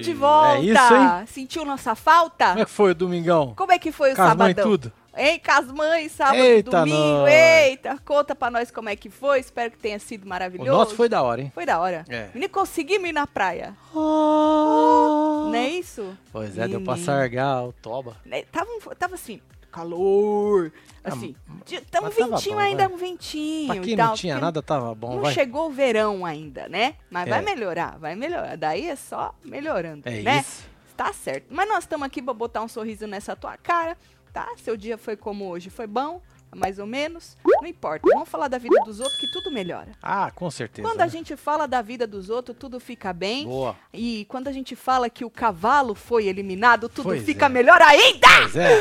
de volta! É isso, hein? Sentiu nossa falta? Como é que foi o domingão? Como é que foi o Com as mães sabadão? tudo? Hein, com as mães, sábado, Eita, domingo, nós. eita, conta pra nós como é que foi, espero que tenha sido O maravilhoso. nosso foi da hora, hein? Foi da hora. É. Menino, conseguimos ir na praia, não é isso? Pois é, deu pra Menino. sargar o toba. Né, Tava, tava assim, calor, assim, de- tá um Ah, ventinho bom, ainda, vai. um ventinho Pra quem tal. não tinha nada, tava bom, Não vai. chegou o verão ainda, né? Mas vai É. melhorar, vai melhorar. Daí é só melhorando, É né? isso. Tá certo. Mas nós estamos aqui pra botar um sorriso nessa tua cara, tá? Seu dia foi como hoje, foi bom, mais ou menos. Não importa. Vamos falar da vida dos outros que tudo melhora. Ah, com certeza. Quando a né? gente fala da vida dos outros, tudo fica bem. Boa. E quando a gente fala que o cavalo foi eliminado, tudo Pois fica é. melhor ainda! Pois é,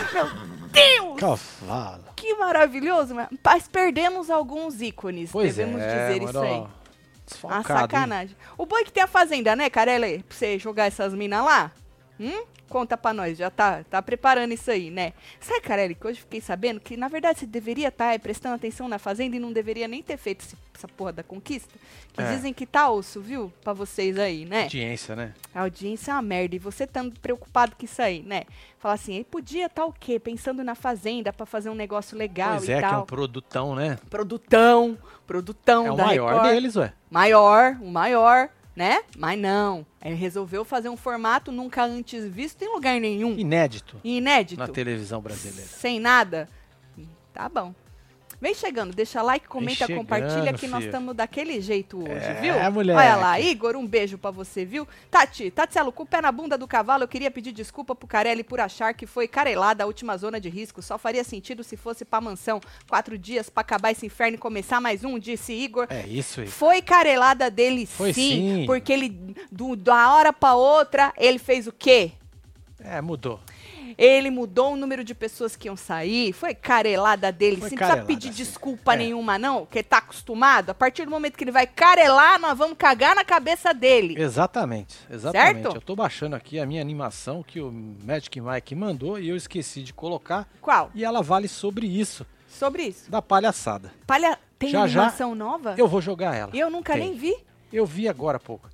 Deus! cavalo. Que maravilhoso, mas mas perdemos alguns ícones, Pois devemos é, dizer isso aí. Uma desfalcado, hein? sacanagem. O boi que tem a fazenda, né, Carelli? Pra você jogar essas minas lá? Hum? Conta pra nós, já tá, tá preparando isso aí, né? Sabe, Carelli, que hoje fiquei sabendo que, na verdade, você deveria estar prestando atenção na fazenda e não deveria nem ter feito esse- essa porra da conquista? Que É. dizem que tá osso, viu? Pra vocês aí, né? Audiência, né? A audiência é uma merda. E você estando preocupado com isso aí, né? Falar assim, ele podia estar o quê? Pensando na fazenda pra fazer um negócio legal pois e é, que é tal. um produtão, né? Produtão, produtão É o da maior Record. deles, ué. Maior, o maior, né? Mas não. Ele resolveu fazer um formato nunca antes visto em lugar nenhum. Inédito Inédito. na televisão brasileira. Sem nada. Tá bom. Vem chegando, deixa like, comenta, chegando, compartilha que nós filho. estamos daquele jeito hoje, É, viu? moleque. Olha lá, Igor, um beijo pra você, viu? Tati, Tatielo, com o pé na bunda do cavalo, eu queria pedir desculpa pro Carelli por achar que foi carelada a última zona de risco. Só faria sentido se fosse pra mansão. Quatro dias pra acabar esse inferno e começar mais um, disse Igor. É isso aí. Foi carelada dele Foi sim, sim. porque ele, do, da hora pra outra, ele fez o quê? É, mudou. Ele mudou o número de pessoas que iam sair, foi carelada dele. Foi Você não precisa carelada, pedir desculpa É. nenhuma, não, que tá acostumado. A partir do momento que ele vai carelar, nós vamos cagar na cabeça dele. Exatamente, exatamente. Certo? Eu tô baixando aqui a minha animação que o Magic Mike mandou e eu esqueci de colocar. Qual? E ela vale sobre isso, Sobre isso. da palhaçada. Palha... Tem Já, já. animação nova? Eu vou jogar ela. Eu nunca Tem. nem vi. Eu vi agora há pouco.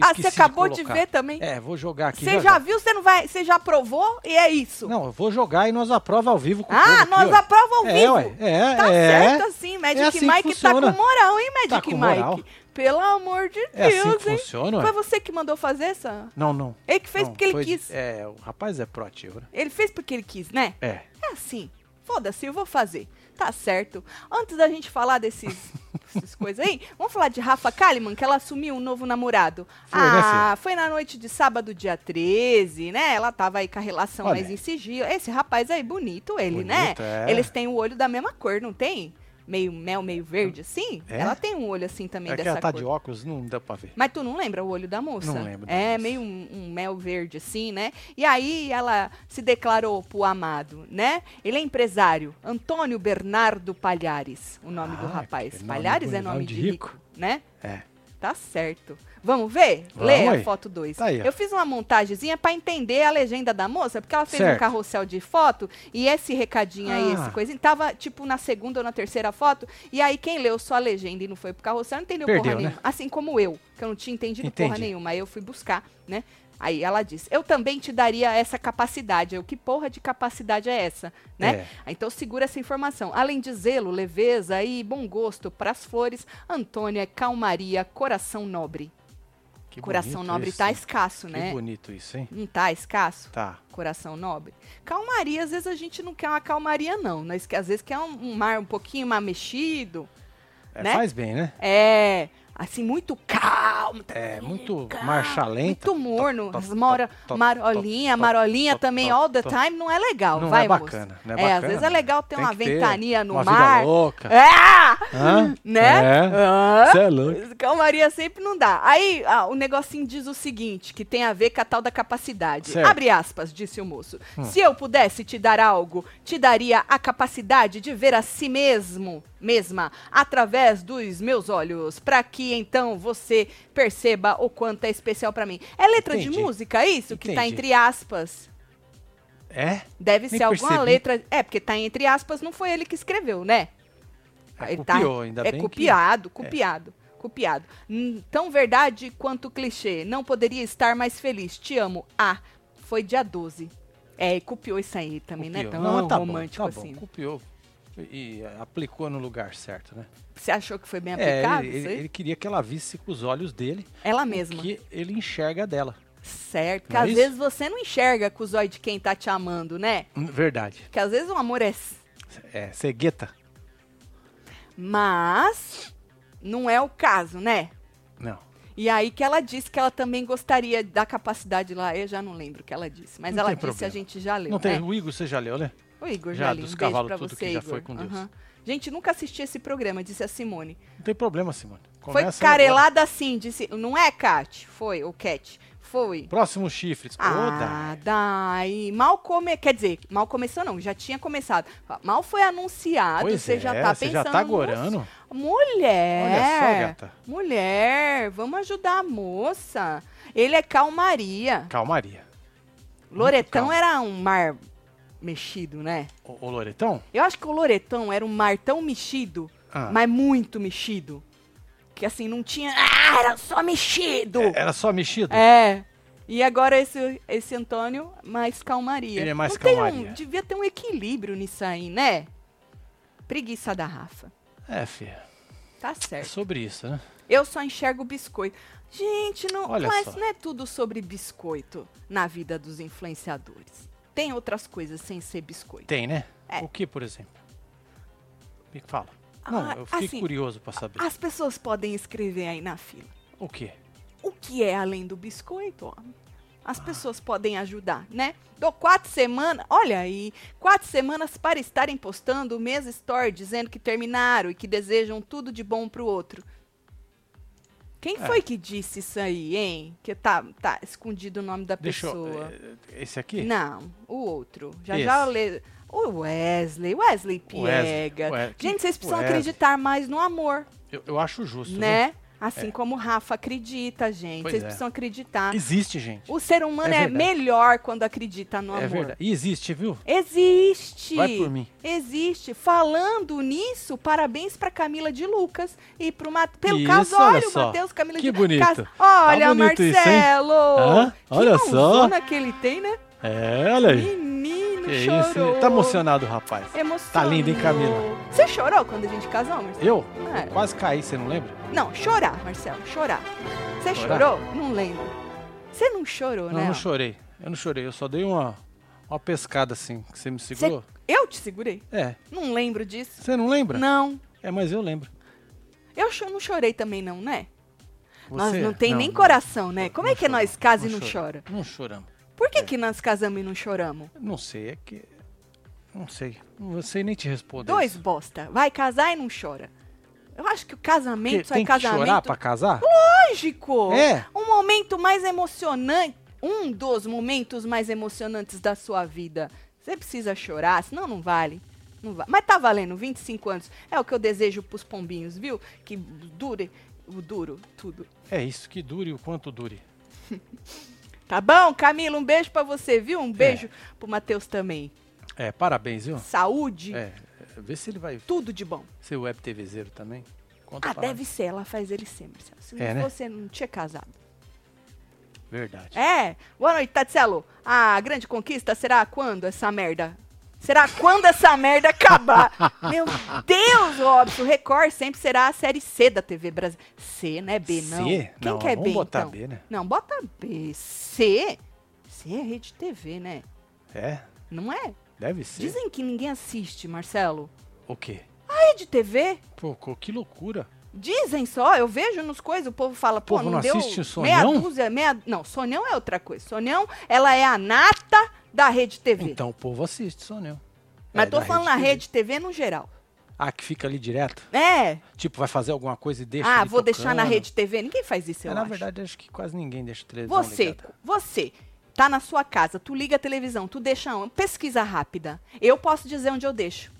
Ah, você acabou de, colocar. ver também? É, vou jogar aqui. Você já viu, você não vai. Você já provou e é isso. Não, eu vou jogar e nós aprova ao vivo com ah, aqui, nós ó. aprova ao É, vivo. ué, é, Tá é. certo assim, Magic É assim Mike tá funciona. com moral, hein, Magic Tá com Mike? moral. Pelo amor de É Deus, assim que hein? funciona. Foi você que mandou fazer essa? Não, não. Ele que fez não, porque ele foi- quis. É, o rapaz é proativo, né? Ele fez porque ele quis, né? É. É assim. Foda-se, eu vou fazer. Tá certo. Antes da gente falar desses, dessas coisas aí, vamos falar de Rafa Kalimann, que ela assumiu um novo namorado. Foi, né, ah, foi na noite de sábado, dia 13, né? Ela tava aí com a relação Olha mais em sigilo. Esse rapaz aí, bonito ele, né? Bonito, é. Eles têm o olho da mesma cor, não tem? Meio mel, meio verde, assim? É? Ela tem um olho assim também É que dessa ela tá cor. de óculos, não dá pra ver. Mas tu não lembra o olho da moça? Não lembro É meio um, um mel verde assim, né? E aí ela se declarou pro amado, né? Ele é empresário. Antônio Bernardo Palhares, o nome do Ah, rapaz. que nome Palhares é nome nome de de rico, rico. né? É. Tá certo. Vamos ver? Vamos Lê a aí. foto 2. Tá aí. Eu fiz uma montagemzinha pra entender a legenda da moça, porque ela fez um Certo. carrossel de foto e esse recadinho aí, Ah. esse coisinho, tava tipo na segunda ou na terceira foto. E aí quem leu só a legenda e não foi pro carrossel não entendeu Perdeu, porra né? nenhuma. Assim como eu, que eu não tinha entendido porra Entendi. nenhuma. Aí eu fui buscar, né? Aí ela disse: Eu também te daria essa capacidade. Eu, que porra de capacidade é essa? Né? É. Então segura essa informação. Além de zelo, leveza e bom gosto pras flores, Antônia é calmaria, coração nobre. Que coração nobre isso, tá escasso, Que né? bonito isso, hein? Não tá escasso? Tá. Coração nobre. Calmaria, às vezes a gente não quer uma calmaria, não. Nós que às vezes quer um, um mar um pouquinho mais mexido. É, Né? Faz bem, né? É, assim, muito calmo. É, muito calmo, marcha lenta. Muito morno. As mora, marolinha, marolinha também all the time não é legal, Não vai, é bacana, não é É, às vezes é legal ter Tem uma ter ventania no uma mar. vida louca. É! Hã? Né? É. Hã? Cê é louco. Calmaria sempre não dá. Aí, ah, o negocinho diz o seguinte, que tem a ver com a tal da capacidade. Certo. Abre aspas, disse o moço. Se eu pudesse te dar algo, te daria a capacidade de ver a si mesmo, mesma, através dos meus olhos, para que então você perceba o quanto é especial para mim. É letra de Entendi. música isso que tá Entendi. entre aspas. É? Deve Nem ser alguma percebi. letra. É, porque tá entre aspas, não foi ele que escreveu, né? É, Ele tá- copiou, ainda é bem copiado, copiado. Copiado. Hum, Tão verdade quanto clichê. Não poderia estar mais feliz. Te amo. Ah, foi dia 12. É, e copiou isso aí também, né? Copiou. Tão Não, tá romântico bom, tá assim. Bom, copiou e, aplicou no lugar certo, né? Você achou que foi bem É, aplicado? ele, isso ele- aí? ele queria que ela visse com os olhos dele Ela mesma. que ele enxerga dela. Certo. Que Não é às vezes você não enxerga com os olhos de quem tá te amando, né? Hum, Verdade. Que às vezes o amor é. É, cegueta? Mas. Não é o caso, né? Não. E aí que ela disse que ela também gostaria da capacidade lá. Eu já não lembro o que ela disse. Mas Não ela tem disse, a problema. gente já leu. Não tem. né? O Igor, você já leu, né? O Igor Já li. dos Um beijo cavalos pra tudo você, que já Igor. foi com Deus. Aham. Gente, nunca assisti esse programa, disse a Simone. Não tem problema, Simone. Foi Começa carelada assim, disse. Não é, Kat? Foi, ou Cat? Foi. agora. Próximos chifres. Ah, Dai. daí. Mal come... Quer dizer, mal começou não, já tinha começado. Mal foi anunciado, Pois você é, já tá você pensando... já tá "Nossa, gorando. Mulher! Olha só, gata. Mulher, vamos ajudar a moça. Ele é calmaria. Calmaria. Loretão era um mar mexido, né? O, o Loretão? Eu acho que o Loretão era um mar tão mexido, Ah. mas muito mexido. Que assim, não tinha. Ah, era só mexido! É, Era só mexido? É. E agora esse, esse Antônio, mais calmaria. Ele é mais Não calmaria. Um, devia ter um equilíbrio nisso aí, né? Preguiça da Rafa. É, filha. Tá É certo. sobre isso, né? Eu só enxergo biscoito. Gente, não, Olha mas só. não é tudo sobre biscoito na vida dos influenciadores. Tem outras coisas sem ser biscoito. Tem, né? É. O que, por exemplo? Me fala. Não, Ah, eu fiquei assim, curioso pra saber. As pessoas podem escrever aí na fila. O quê? O que é além do biscoito? ó? As Ah. pessoas podem ajudar, né? Dou quatro semanas, olha aí, quatro semanas para estarem postando o mesmo story dizendo que terminaram e que desejam tudo de bom pro outro. Quem É. foi que disse isso aí, hein? Que tá, tá escondido o nome da Deixa eu. pessoa. eh, Esse aqui? Não, o outro. Já Esse. já lê. O Wesley, Wesley Wesley, Piega. o Wesley. Gente, vocês precisam Wesley. acreditar mais no amor, Eu, eu acho justo. né? Assim É. como o Rafa acredita, gente. Pois vocês é. precisam acreditar. Existe, gente. O ser humano É é, melhor quando acredita no amor. É verdade. E existe, viu? Existe. Vai por mim. Existe. Falando nisso, parabéns pra Camila de Lucas e pro Mat pelo Isso, casório, olha só. Matheus Camila Que de bonito. Cas- Olha, Tá bonito isso? Marcelo. Que Olha só. mãozona que ele tem, né? É, olha aí. Menino, Que chorou. isso. Tá emocionado, rapaz. Emocionou. Tá lindo, hein, Camila? Você chorou quando a gente casou, Marcelo? Eu? É. Quase caí, você não lembra? Não, chorar, Marcelo, chorar. Você Chorar? chorou? Não lembro. Você não chorou, Não, né? não chorei. Eu não chorei. Eu só dei uma, uma pescada assim, que você me segurou. Eu te segurei? É. Não lembro disso. Você não lembra? Não. É, mas eu lembro. Eu não chorei também, não, né? Nós Você- não tem nem não, coração, né? Como é não que nós casa e não choramos. chora? Não choramos. Por que, É. que nós casamos e não choramos? Não sei, é que. Não sei. Não sei nem te responder. Dois isso. bosta. Vai casar e não chora. Eu acho que o casamento Porque só é tem que casamento. chorar pra casar? Lógico! É. Um momento mais emocionante. Um dos momentos mais emocionantes da sua vida. Você precisa chorar, senão não vale. Não va- Mas tá valendo, 25 anos. É o que eu desejo pros pombinhos, viu? Que dure o duro, tudo. É isso, que dure o quanto dure. Tá bom, Camila? Um beijo pra você, viu? Um beijo pro Matheus também. É, parabéns, viu? Saúde, É, vê se ele vai tudo de bom. ser web TVzeiro também. Conta Ah, deve ser, ela faz ele ser, Marcelo. Se É, não né? fosse, não tinha casado. Verdade. É. Boa noite, Tatselo. A grande conquista será quando essa merda? Será quando essa merda acabar? Meu Deus, Robson. Record sempre será a série C da TV Brasil. C, não é B, não. C? Quem Não, quer vamos B, botar então? B, né? Não, bota B. C? C é rede TV, né? É, Não é? deve ser. Dizem que ninguém assiste, Marcelo. O quê? Rede TV? Pô, que loucura. Dizem só, eu vejo nos coisas, o povo fala, pô, povo não, não deu assiste o meia Sonhão? dúzia, meia... Não, Sonhão é outra coisa. Sonhão, ela é a nata da Rede TV. Então o povo assiste, só não. Mas É, tô falando na TV. Rede TV no geral. Ah, que fica ali direto? É. Tipo, vai fazer alguma coisa e deixa ah, vou deixar na tocando. Rede TV. Ninguém faz isso, É, eu na acho. verdade, acho que quase ninguém deixa televisão Você, ligada. você, tá na sua casa, tu liga a televisão, tu deixa uma pesquisa rápida. Eu posso dizer onde eu deixo.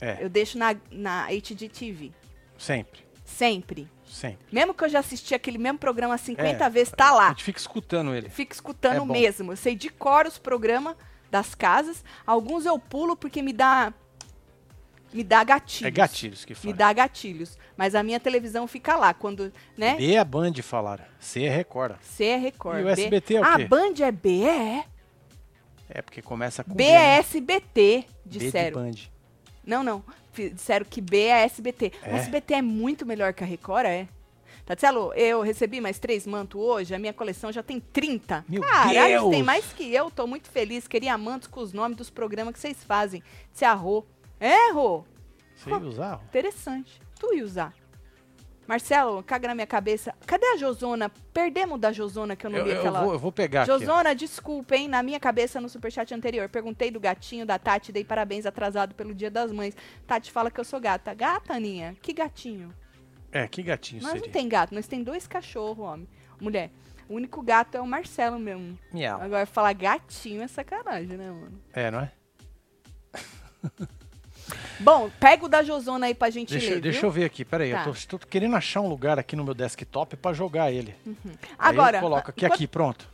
É, Eu deixo na, na HDTV. sempre, Sempre. Sempre. Mesmo que eu já assisti aquele mesmo programa 50 É, vezes, tá A lá. gente fica escutando ele. Fico escutando É mesmo. Eu sei de cor os programas das casas. Alguns eu pulo porque me dá me dá gatilhos. É gatilhos que Me fala. dá gatilhos. Mas a minha televisão fica lá, quando, né? B é Band falaram. C é Record. C é Record. E o B- SBT é o Ah, quê? Band é B? É. É porque começa com B B, é né? SBT, B de disseram. Band. Não, não. Disseram que B é SBT. É? O SBT é muito melhor que a Record, é? Tatielo, eu recebi mais três mantos hoje, a minha coleção já tem 30. Meu Caralho, Deus! tem mais que eu, tô muito feliz. Queria mantos com os nomes dos programas que vocês fazem. Se arrou. É, Rô? Você ia usar? Interessante. Tu ia usar. Marcelo, caga na minha cabeça. Cadê a Josona? Perdemos da Josona que eu não Eu, li eu aquela vou, eu vou pegar aqui. Josona, desculpa, hein? Na minha cabeça, no superchat anterior, perguntei do gatinho da Tati, dei parabéns atrasado pelo dia das mães. Tati fala que eu sou gata. Gata, Aninha? Que gatinho? É, que gatinho Nós seria? não tem gato, nós tem dois cachorros, homem. Mulher. O único gato é o Marcelo mesmo. Miau. Agora, falar gatinho é sacanagem, né, mano? É, não é? Bom, pega o da Josona aí pra gente Deixa, ler, deixa viu? eu ver aqui, peraí. Tá. Eu tô, tô querendo achar um lugar aqui no meu desktop pra jogar ele. Agora, Aí eu coloco aqui, aqui, pronto.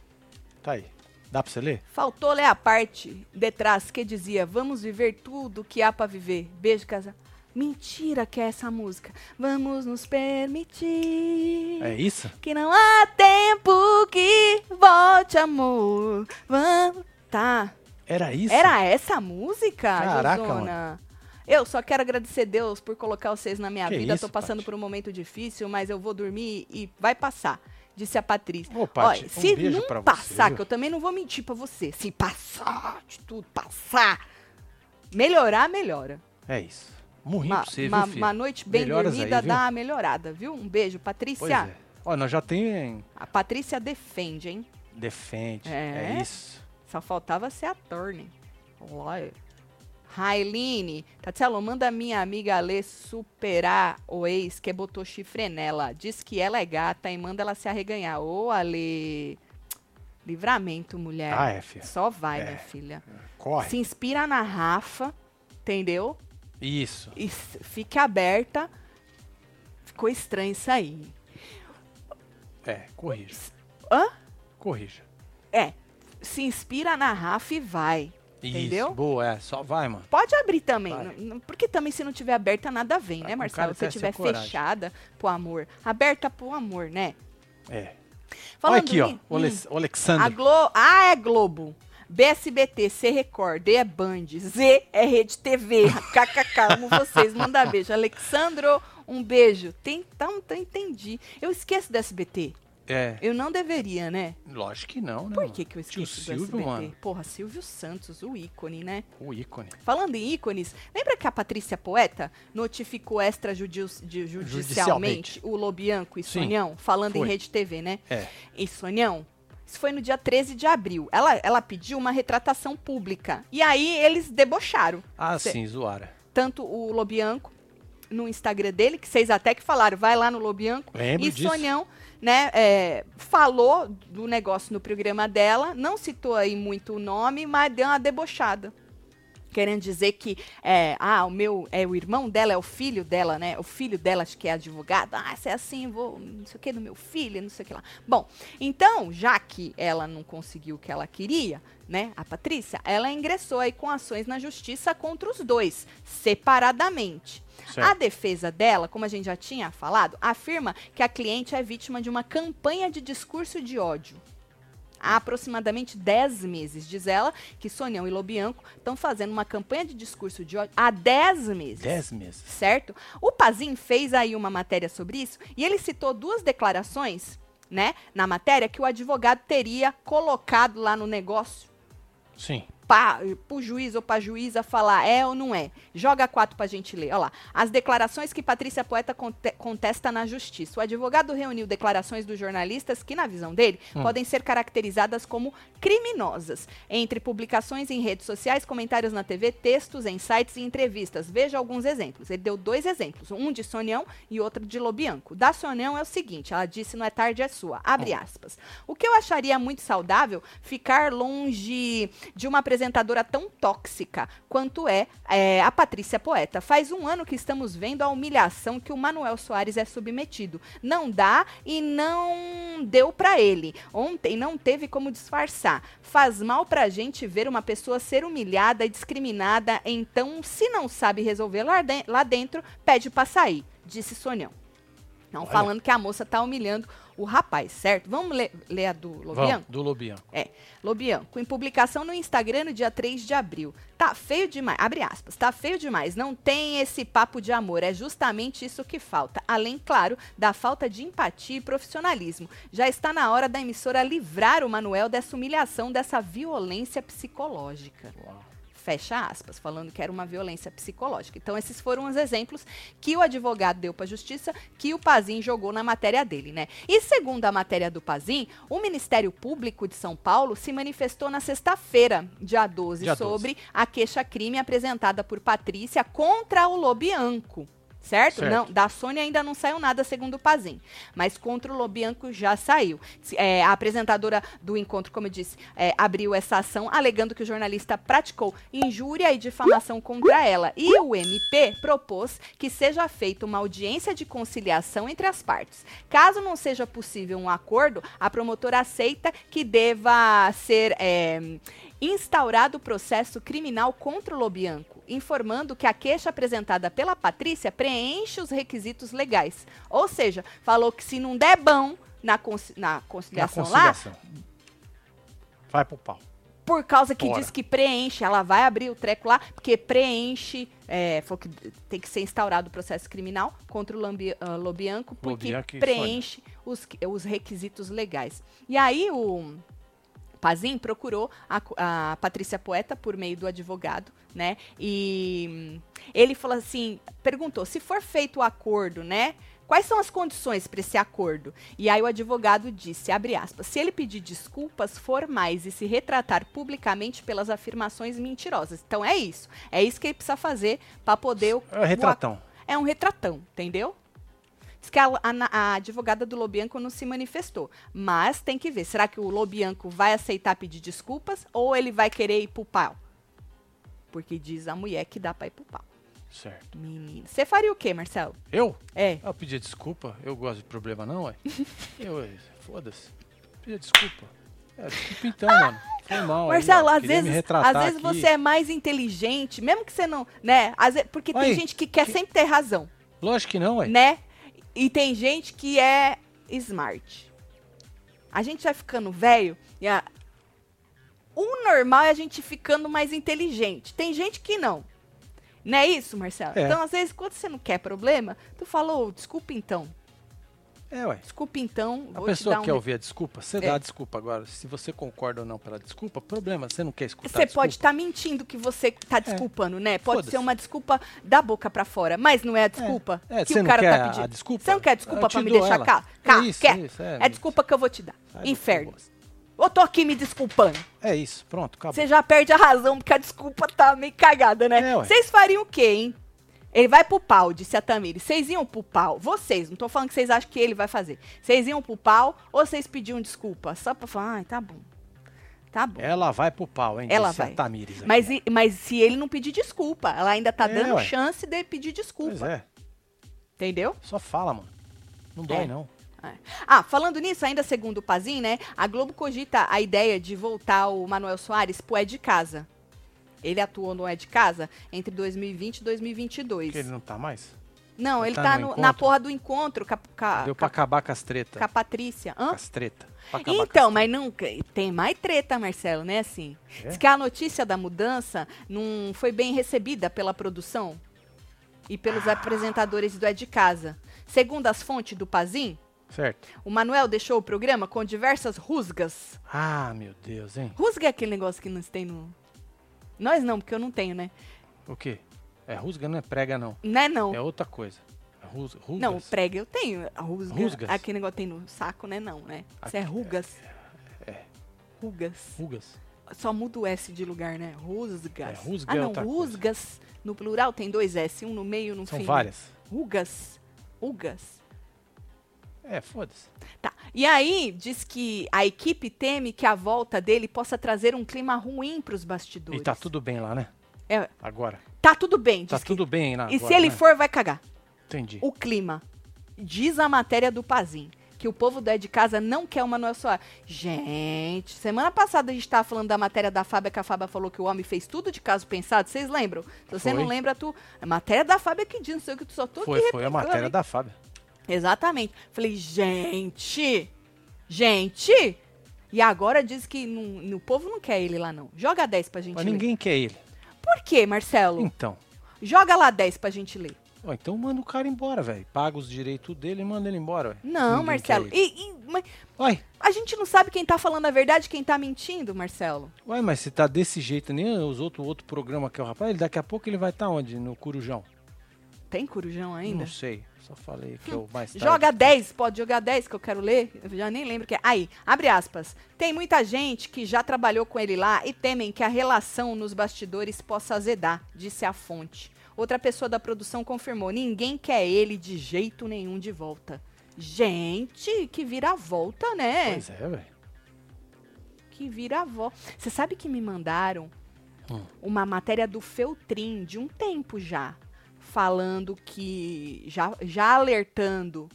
Tá aí. Dá pra você ler? Faltou ler a parte de trás que dizia: Vamos viver tudo que há pra viver. Beijo, casa. Mentira que é essa música. Vamos nos permitir. É isso? Que não há tempo que volte, amor. Vamos. Tá. Era isso? Era essa música, Caraca, Josona? Eu só quero agradecer Deus por colocar vocês na minha Que vida. Tô passando por um momento difícil, mas eu vou dormir e vai passar. Disse a Patrícia. Ô, Paty, Olha, um se beijo não pra você, passar, viu? que eu também não vou mentir pra você. Se passar de tudo, passar. Melhorar, melhora. É isso. Morri Uma, pra você, uma- viu, uma noite bem Melhoras aí, dormida viu? dá uma melhorada, viu? Um beijo, Pois Patrícia. é. Ó, nós já tem... A Patrícia defende, hein? Defende. É? É, isso. Só faltava ser a Turner. Olha. Railine, Tatielo, manda minha amiga Alê superar o ex que botou chifre nela. Diz que ela é gata e manda ela se arreganhar. Ô, Alê. Livramento, mulher. Ah, é, filha. Só vai, É. minha filha. Corre. Se inspira na Rafa, entendeu? Isso. E fique aberta. Ficou estranho isso aí. É, corrija. Hã? Corrija. É. Se inspira na Rafa e vai. Entendeu? Isso, boa, é. Só vai, mano. Pode abrir também. Vai. Porque também se não tiver aberta, nada vem, Tá né, Marcelo? Se tiver fechada pro amor. Aberta pro amor, né? É. Falando Olha aqui, ó. em- O, hum, Alex- o a Alexandre. Glo ah, é Globo. BSBT, C Record, D é Band, Z é Rede TV. KKK, amo vocês. Manda beijo. Alexandro, um beijo. Tem, tá, tá, entendi. Eu esqueço do SBT. É. Eu não deveria, né? Lógico que não, né? Por que, que eu Tio esqueço do Silvio, SBT? mano. Porra, Silvio Santos, o ícone, né? O ícone. Falando em ícones, lembra que a Patrícia Poeta notificou extrajudicialmente Judicialmente. o Lobianco e Sim, Sonhão, falando em foi. Rede TV, né? É. E Sonhão, isso foi no dia 13 de abril. Ela, ela pediu uma retratação pública. E aí eles debocharam. Ah, Cê- sim, zoara. Tanto o Lobianco no Instagram dele, que vocês até que falaram, vai lá no Lobianco. Lembro e disso. Sonhão, né, é, falou do negócio no programa dela, não citou aí muito o nome, mas deu uma debochada. Querendo dizer que, é, ah, o meu, é o irmão dela, é o filho dela, né? O filho dela, acho que é advogado. Ah, se é assim, vou, não sei o que, do meu filho, não sei o que lá. Bom, então, já que ela não conseguiu o que ela queria, né, a Patrícia, ela ingressou aí com ações na justiça contra os dois, separadamente. A Certo. defesa dela, como a gente já tinha falado, afirma que a cliente é vítima de uma campanha de discurso de ódio. Há aproximadamente 10 meses, diz ela, que Sonhão e Lobianco estão fazendo uma campanha de discurso de ódio há 10 meses. Dez meses. Certo? O Pazin fez aí uma matéria sobre isso e ele citou duas declarações, né, na matéria que o advogado teria colocado lá no negócio Sim. Para o juiz ou para juíza falar é ou não é. Joga quatro para a gente ler. Olha lá. As declarações que Patrícia Poeta conte- contesta na justiça. O advogado reuniu declarações dos jornalistas que, na visão dele, Hum. podem ser caracterizadas como criminosas. Entre publicações em redes sociais, comentários na TV, textos em sites e entrevistas. Veja alguns exemplos. Ele deu dois exemplos. Um de Sonião e outro de Lobianco. Da Sonião é o seguinte, ela disse, não é tarde, é sua. Abre aspas. O que eu acharia muito saudável, ficar longe de uma apresentadora tão tóxica quanto é, é, a Patrícia Poeta. Faz um ano que estamos vendo a humilhação que o Manuel Soares é submetido. Não dá e não deu pra ele. Ontem não teve como disfarçar. Faz mal pra gente ver uma pessoa ser humilhada e discriminada. Então, se não sabe resolver lá, de- lá dentro, pede pra sair, disse Sonião. Não, Olha. falando que a moça tá humilhando o rapaz, certo? Vamos ler, ler a do Lobianco? Vamos, do Lobianco. É, Lobianco, em publicação no Instagram no dia 3 de abril. Tá feio demais, abre aspas, tá feio demais, não tem esse papo de amor, é justamente isso que falta. Além, claro, da falta de empatia e profissionalismo. Já está na hora da emissora livrar o Manuel dessa humilhação, dessa violência psicológica. Uau. Fecha aspas, falando que era uma violência psicológica. Então, esses foram os exemplos que o advogado deu para a justiça, que o Pazin jogou na matéria dele, né? E segundo a matéria do Pazin, o Ministério Público de São Paulo se manifestou na sexta-feira, dia 12, Dia 12. sobre a queixa-crime apresentada por Patrícia contra o Lobianco. Certo? Certo. Não, da Sônia ainda não saiu nada, segundo o Pazin. Mas contra o Lobianco já saiu. É, a apresentadora do encontro, como eu disse, é, abriu essa ação alegando que o jornalista praticou injúria e difamação contra ela. E o MP propôs que seja feita uma audiência de conciliação entre as partes. Caso não seja possível um acordo, a promotora aceita que deva ser é, instaurado processo criminal contra o Lobianco, informando que a queixa apresentada pela Patrícia preenche os requisitos legais. Ou seja, falou que se não der bom na, conci- na Na conciliação lá, conciliação. Vai pro pau. por causa que diz que preenche, ela vai abrir o treco lá, porque preenche, é, que tem que ser instaurado o processo criminal contra o Lambi, ah, Lobianco, porque Lobianco preenche os, os requisitos legais. E aí o Pazin procurou a, a Patrícia Poeta por meio do advogado, né? E ele falou assim, perguntou, se for feito o acordo, né? Quais são as condições para esse acordo? E aí o advogado disse, abre aspas, se ele pedir desculpas formais e se retratar publicamente pelas afirmações mentirosas. Então é isso. É isso que ele precisa fazer para poder o, É o retratão. é um retratão, entendeu? Diz que a, a- a advogada do Lobianco não se manifestou. Mas tem que ver. Será que o Lobianco vai aceitar pedir desculpas ou ele vai querer ir pro pau? Porque diz a mulher que dá pra ir pro pau. Certo. Menina. Você faria o quê, Marcelo? Eu? É. Eu pedi desculpa. Eu gosto de problema não, ué. Eu, foda-se. Pedi desculpa. É, desculpa então, mano. Foi mal. aí, Marcelo, ó. às vezes, às vezes aqui. você é mais inteligente, mesmo que você não, né? Às vezes- porque tem Aí, gente que quer sempre ter razão, Lógico que não, ué. né? E tem gente que é smart. A gente vai ficando velho e a- o normal é a gente ficando mais inteligente. Tem gente que não. Não é isso, Marcelo? É. Então, às vezes, quando você não quer problema, tu falou, desculpa então. É, ué. Desculpa então. A pessoa dar um quer ouvir a desculpa, você É. dá a desculpa agora. Se você concorda ou não pela desculpa, problema, você não quer escutar Você pode estar mentindo que você tá desculpando, né? Pode ser uma desculpa da boca pra fora, mas não é a desculpa É, que o cara quer tá pedindo. a desculpa? Você não quer desculpa pra me deixar ela. cá? É Cá, isso, quer? isso, é, é desculpa que eu vou te dar. Do Inferno. Eu tô aqui me desculpando. É isso, pronto, acabou. Você já perde a razão porque a desculpa tá meio cagada, né? É. Vocês fariam o quê, hein? Ele vai pro pau, disse a Tamiri. Vocês iam pro pau? Vocês, não tô falando que vocês acham que ele vai fazer. Vocês iam pro pau ou vocês pediam desculpa? Só pra falar, ai, tá bom. Tá bom. Ela vai pro pau, hein? Ela vai. Tamires aqui. Mas, e- mas se ele não pedir desculpa, ela ainda tá É, dando ué. chance de pedir Pois desculpa. é, Entendeu? só fala, mano. Não dói, É. não. É. Ah, falando nisso, ainda segundo o Pazin, né? A Globo cogita a ideia de voltar o Manuel Soares pro É de Casa. Ele atuou no É de Casa entre 2020 e 2022. Porque ele não tá mais? Não, ele ele tá tá no na porra do encontro com a, com a- Deu pra acabar com as tretas. com a Patrícia. Hã? Com as tretas. Com Então, as mas nunca. Tem mais treta, Marcelo, né? Assim. É? Diz que a notícia da mudança não foi bem recebida pela produção e pelos Ah. apresentadores do É de Casa. Segundo as fontes do Pazin, Certo. o Manuel deixou o programa com diversas rusgas. Ah, meu Deus, hein? Rusga é aquele negócio que nós tem no. Nós não, porque eu não tenho, né? O quê? É rusga, não é prega, não. Não é não. É outra coisa. É rus, rugas. Não, prega eu tenho. Rusga. Rusgas? Aquele negócio tem no saco, né? Não, né? Isso é rugas. é. Rugas. Rugas. Só muda o S de lugar, né? Rusgas. É, rusga ah, é não, coisa. rusgas. No plural tem dois S, um no meio no São fim. várias. Rugas. Rugas. É, foda-se. Tá. E aí, diz que a equipe teme que a volta dele possa trazer um clima ruim para os bastidores. E tá tudo bem lá, né? É, Agora. tá tudo bem, diz Tá que- tudo bem lá E agora, se ele né? for, vai cagar. Entendi. O clima. Diz a matéria do Pazin. Que o povo do É de Casa não quer o Manuel Soares. Gente, semana passada a gente tava falando da matéria da Fábia, que a Fábia falou que o homem fez tudo de caso pensado. Vocês lembram? Se você Foi. não lembra, tu. A matéria da Fábia que diz, não sei o que tu só tô Foi, foi a matéria da Fábia. Exatamente. Falei, gente, gente. E agora diz que não, no povo não quer ele lá, não. Joga 10 pra gente Mas ler. ninguém quer ele. Por quê, Marcelo? Então. Joga lá 10 pra gente ler. Ó, então manda o cara embora, velho. Paga os direitos dele e manda ele embora, velho. Não, Ninguém Marcelo. E, e- mas Uai, a gente não sabe quem tá falando a verdade quem tá mentindo, Marcelo. uai, mas se tá desse jeito, nem os outro outro programa que é o rapaz, ele daqui a pouco ele vai estar onde? No Curujão? Tem corujão ainda? Não sei. Só falei que o mais tarde. Joga 10, pode jogar 10 que eu quero ler. Eu já nem lembro que é. Aí, abre aspas. Tem muita gente que já trabalhou com ele lá e temem que a relação nos bastidores possa azedar, disse a fonte. Outra pessoa da produção confirmou: ninguém quer ele de jeito nenhum de volta. Gente, que vira volta, né? Pois é, velho. Que vira volta. Você sabe que me mandaram Hum. uma matéria do Feltrin de um tempo já, falando que já, já alertando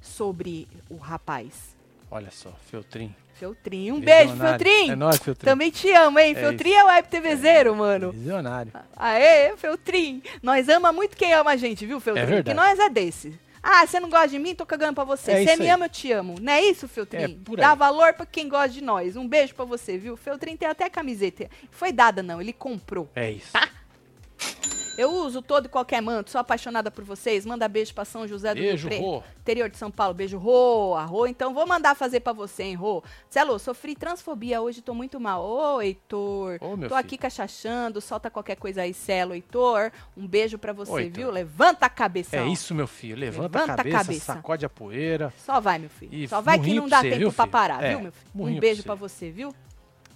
sobre o rapaz. Olha só, Feltrin. Feltrin, um beijo, Visionário. Feltrin. É nóis, Feltrin. Também te amo, hein? É Feltrin é web TVzeiro, mano. Visionário. Aê, Feltrin. Nós ama muito quem ama a gente, viu, Feltrin? É verdade. Que nós é desse. Ah, você não gosta de mim? Tô cagando pra você. É Você isso me aí. ama, eu te amo. Não é isso, Feltrin? É, Dá valor pra quem gosta de nós. Um beijo pra você, viu? Feltrin tem até camiseta. Foi dada, não. Ele comprou. É isso. Tá. Eu uso todo e qualquer manto, sou apaixonada por vocês. Manda beijo pra São José do Beijo, Rio Preto. Interior de São Paulo, beijo, Rô, Rô. Então vou mandar fazer pra você, hein, Rô. Celo, sofri transfobia hoje, tô muito mal. Ô, Heitor. Ô, tô filho. aqui cachachando, solta qualquer coisa aí, Celo, Heitor. Um beijo pra você, Ô, viu? Levanta a cabeça. É isso, meu filho. Levanta, Levanta a a, cabeça, cabeça. sacode a poeira. Só vai, meu filho. E Só vai que não dá você, tempo viu, pra parar, É, viu, meu filho? Um beijo pra pra você, viu?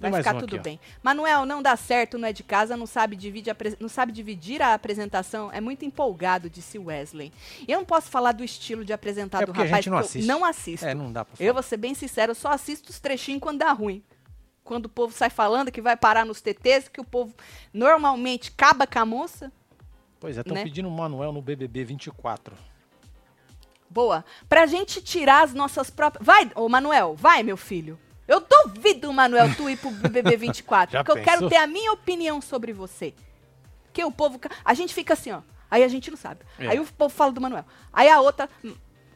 Vai mais ficar um tudo aqui, bem. Manuel, não dá certo, não é de casa, não sabe, divide a não sabe dividir a apresentação. É muito empolgado, disse Wesley. Eu não posso falar do estilo de apresentar É do porque a rapaz, gente não assiste. não assisto. É, não dá pra falar. eu vou ser bem sincero, eu só assisto os trechinhos quando dá ruim. Quando o povo sai falando que vai parar nos TTs, que o povo normalmente acaba com a moça. Pois é, estão né? pedindo o Manuel no BBB 24. Boa. Pra gente tirar as nossas próprias. Vai, ô Manuel, vai, meu filho. Eu duvido, Manuel, tu ir pro BBB 24. Já porque eu quero pensou? ter a minha opinião sobre você. Que o povo. A gente fica assim, ó. Aí a gente não sabe. É. Aí o povo fala do Manuel. Aí a outra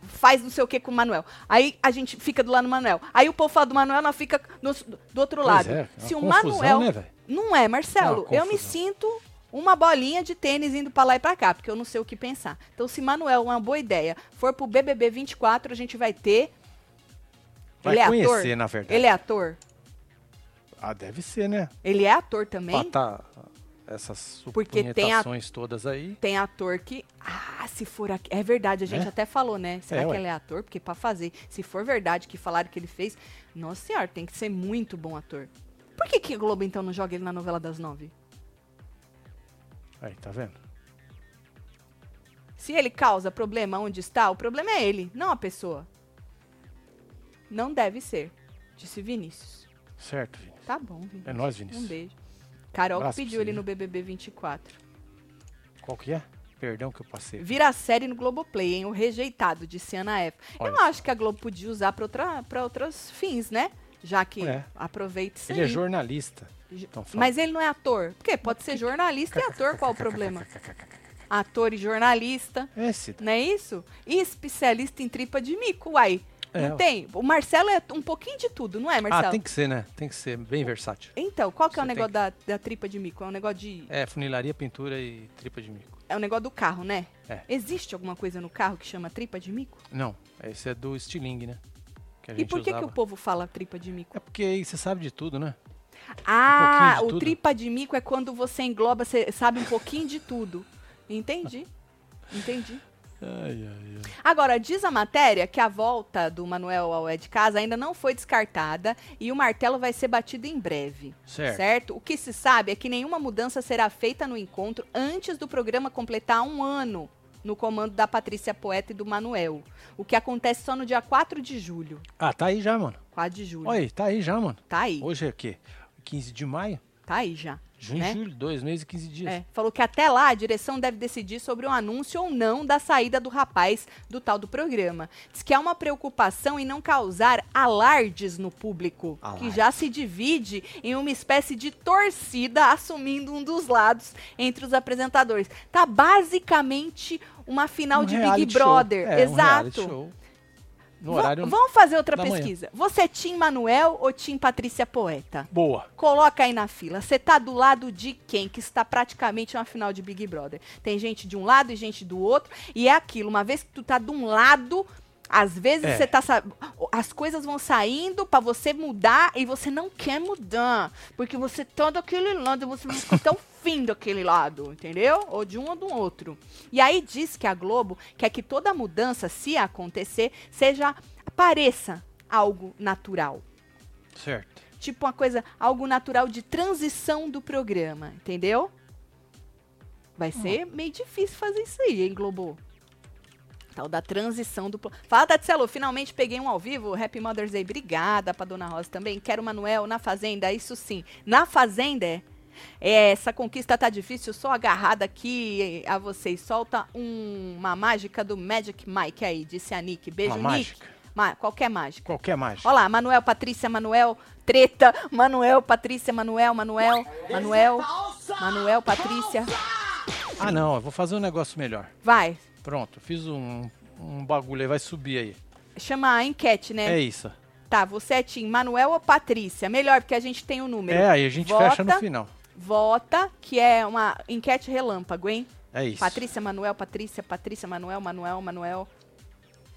faz não sei o que com o Manuel. Aí a gente fica do lado do Manuel. Aí o povo fala do Manuel, nós fica no- do outro Pois lado. é, é Se o confusão, Manuel. né, não é, Marcelo. É eu me sinto uma bolinha de tênis indo pra lá e pra cá, porque eu não sei o que pensar. Então, se Manuel, uma boa ideia, for pro BBB 24, a gente vai ter. Vai ele é conhecer, ator? na verdade. Ele é ator? Ah, deve ser, né? Ele é ator também? Pra tá essas a- supunhetações todas aí. Tem ator que. Ah, se for. aqui- É verdade, a gente É? até falou, né? Será É, que ué. ele é ator? Porque pra fazer. Se for verdade que falaram que ele fez. Nossa senhora, tem que ser muito bom ator. Por que, que a Globo então não joga ele na novela das nove? Aí, tá vendo? Se ele causa problema onde está, o problema é ele, não a pessoa. Não deve ser, disse Vinícius. Certo, Vini. Tá bom, Vinícius. É nóis, Vinícius. Um beijo. Carol pediu ele no BBB 24. Qual que é? Perdão que eu passei. Vira série no Globoplay, hein? O rejeitado, disse Ana F. Olha Eu acho que a Globo podia usar pra, outra, outros fins, né? Já que É. aproveita isso Ele é aí. jornalista. Jo- Então. Mas ele não é ator. Por quê? Pode ser jornalista e ator, qual o problema? Ator e jornalista. É, Cida. Não é isso? E especialista em tripa de mico, uai. É, não tem? O Marcelo é um pouquinho de tudo, não é, Marcelo? Ah, tem que ser, né? Tem que ser bem versátil. Então, qual que é o Você negócio da, da tripa de mico? É um negócio de. É, funilaria, pintura e tripa de mico. É um negócio do carro, né? É. Existe alguma coisa no carro que chama tripa de mico? Não, esse é do estilingue, né? Que E por que, que o povo fala tripa de mico? É porque aí você sabe de tudo, né? Ah, de o tudo. tripa de mico é quando você engloba, você sabe um pouquinho de tudo. Entendi. Entendi. Ai, ai, ai. Agora, diz a matéria que a volta do Manuel ao É de Casa ainda não foi descartada e o martelo vai ser batido em breve. Certo. O que se sabe é que nenhuma mudança será feita no encontro antes do programa completar um ano. no comando da Patrícia Poeta e do Manuel. O que acontece só no dia 4 de julho. Ah, tá aí já, mano. 4 de julho. Olha aí, tá aí já, mano. Tá aí. Hoje é o quê? 15 de maio? Tá aí já. Junho, né? julho, dois meses e 15 dias. É, falou que até lá a direção deve decidir sobre um anúncio ou não da saída do rapaz do tal do programa. Diz que há uma preocupação em não causar alardes no público, que já se divide em uma espécie de torcida assumindo um dos lados entre os apresentadores. Tá basicamente uma final Um de Big. Brother. É, um Exato. show. No horário Vamos fazer outra da manhã. pesquisa. Você é Tim Manuel ou Tim Patrícia Poeta? boa. Coloca aí na fila. Você tá do lado de quem? Que está praticamente uma final de Big Brother. Tem gente de um lado e gente do outro. E é aquilo, uma vez que tu tá de um lado, às vezes É. você tá. As coisas vão saindo pra você mudar e você não quer mudar. Porque você tá daquele lado, você vai ficar até o fim daquele lado, entendeu? Ou de um ou do outro. E aí diz que a Globo quer que toda mudança, se acontecer, seja. pareça algo natural Certo. tipo uma coisa, algo natural de transição do programa, entendeu? Vai ser meio difícil fazer isso aí, hein, Globo? Tal da transição do. Fala, Tatselo, finalmente peguei um ao vivo. Happy Mother's Day. Obrigada pra Dona Rosa também. Quero o Manuel na Fazenda, isso sim. Na Fazenda, é. É, essa conquista tá difícil, sou agarrada aqui a vocês. Solta um- uma mágica do Magic Mike aí, disse a Nick. Beijo, Uma Nick. mágica. Ma- qualquer mágica. Qualquer mágica. Olha lá, Manuel, Patrícia, Manuel, treta, Manuel, Patrícia, Manuel, Manuel, Manuel, Manuel, Patrícia. Ah, não, eu vou fazer um negócio melhor. Vai, Pronto, fiz um, um bagulho aí, vai subir aí. chama a enquete, né? É isso. Tá, você é Tim, Manuel ou Patrícia? Melhor, porque a gente tem o número. É, aí a gente Vota, fecha no final. Vota, que é uma enquete relâmpago, hein? É isso. Patrícia, Manuel, Patrícia, Patrícia, Manuel, Manuel, Manuel.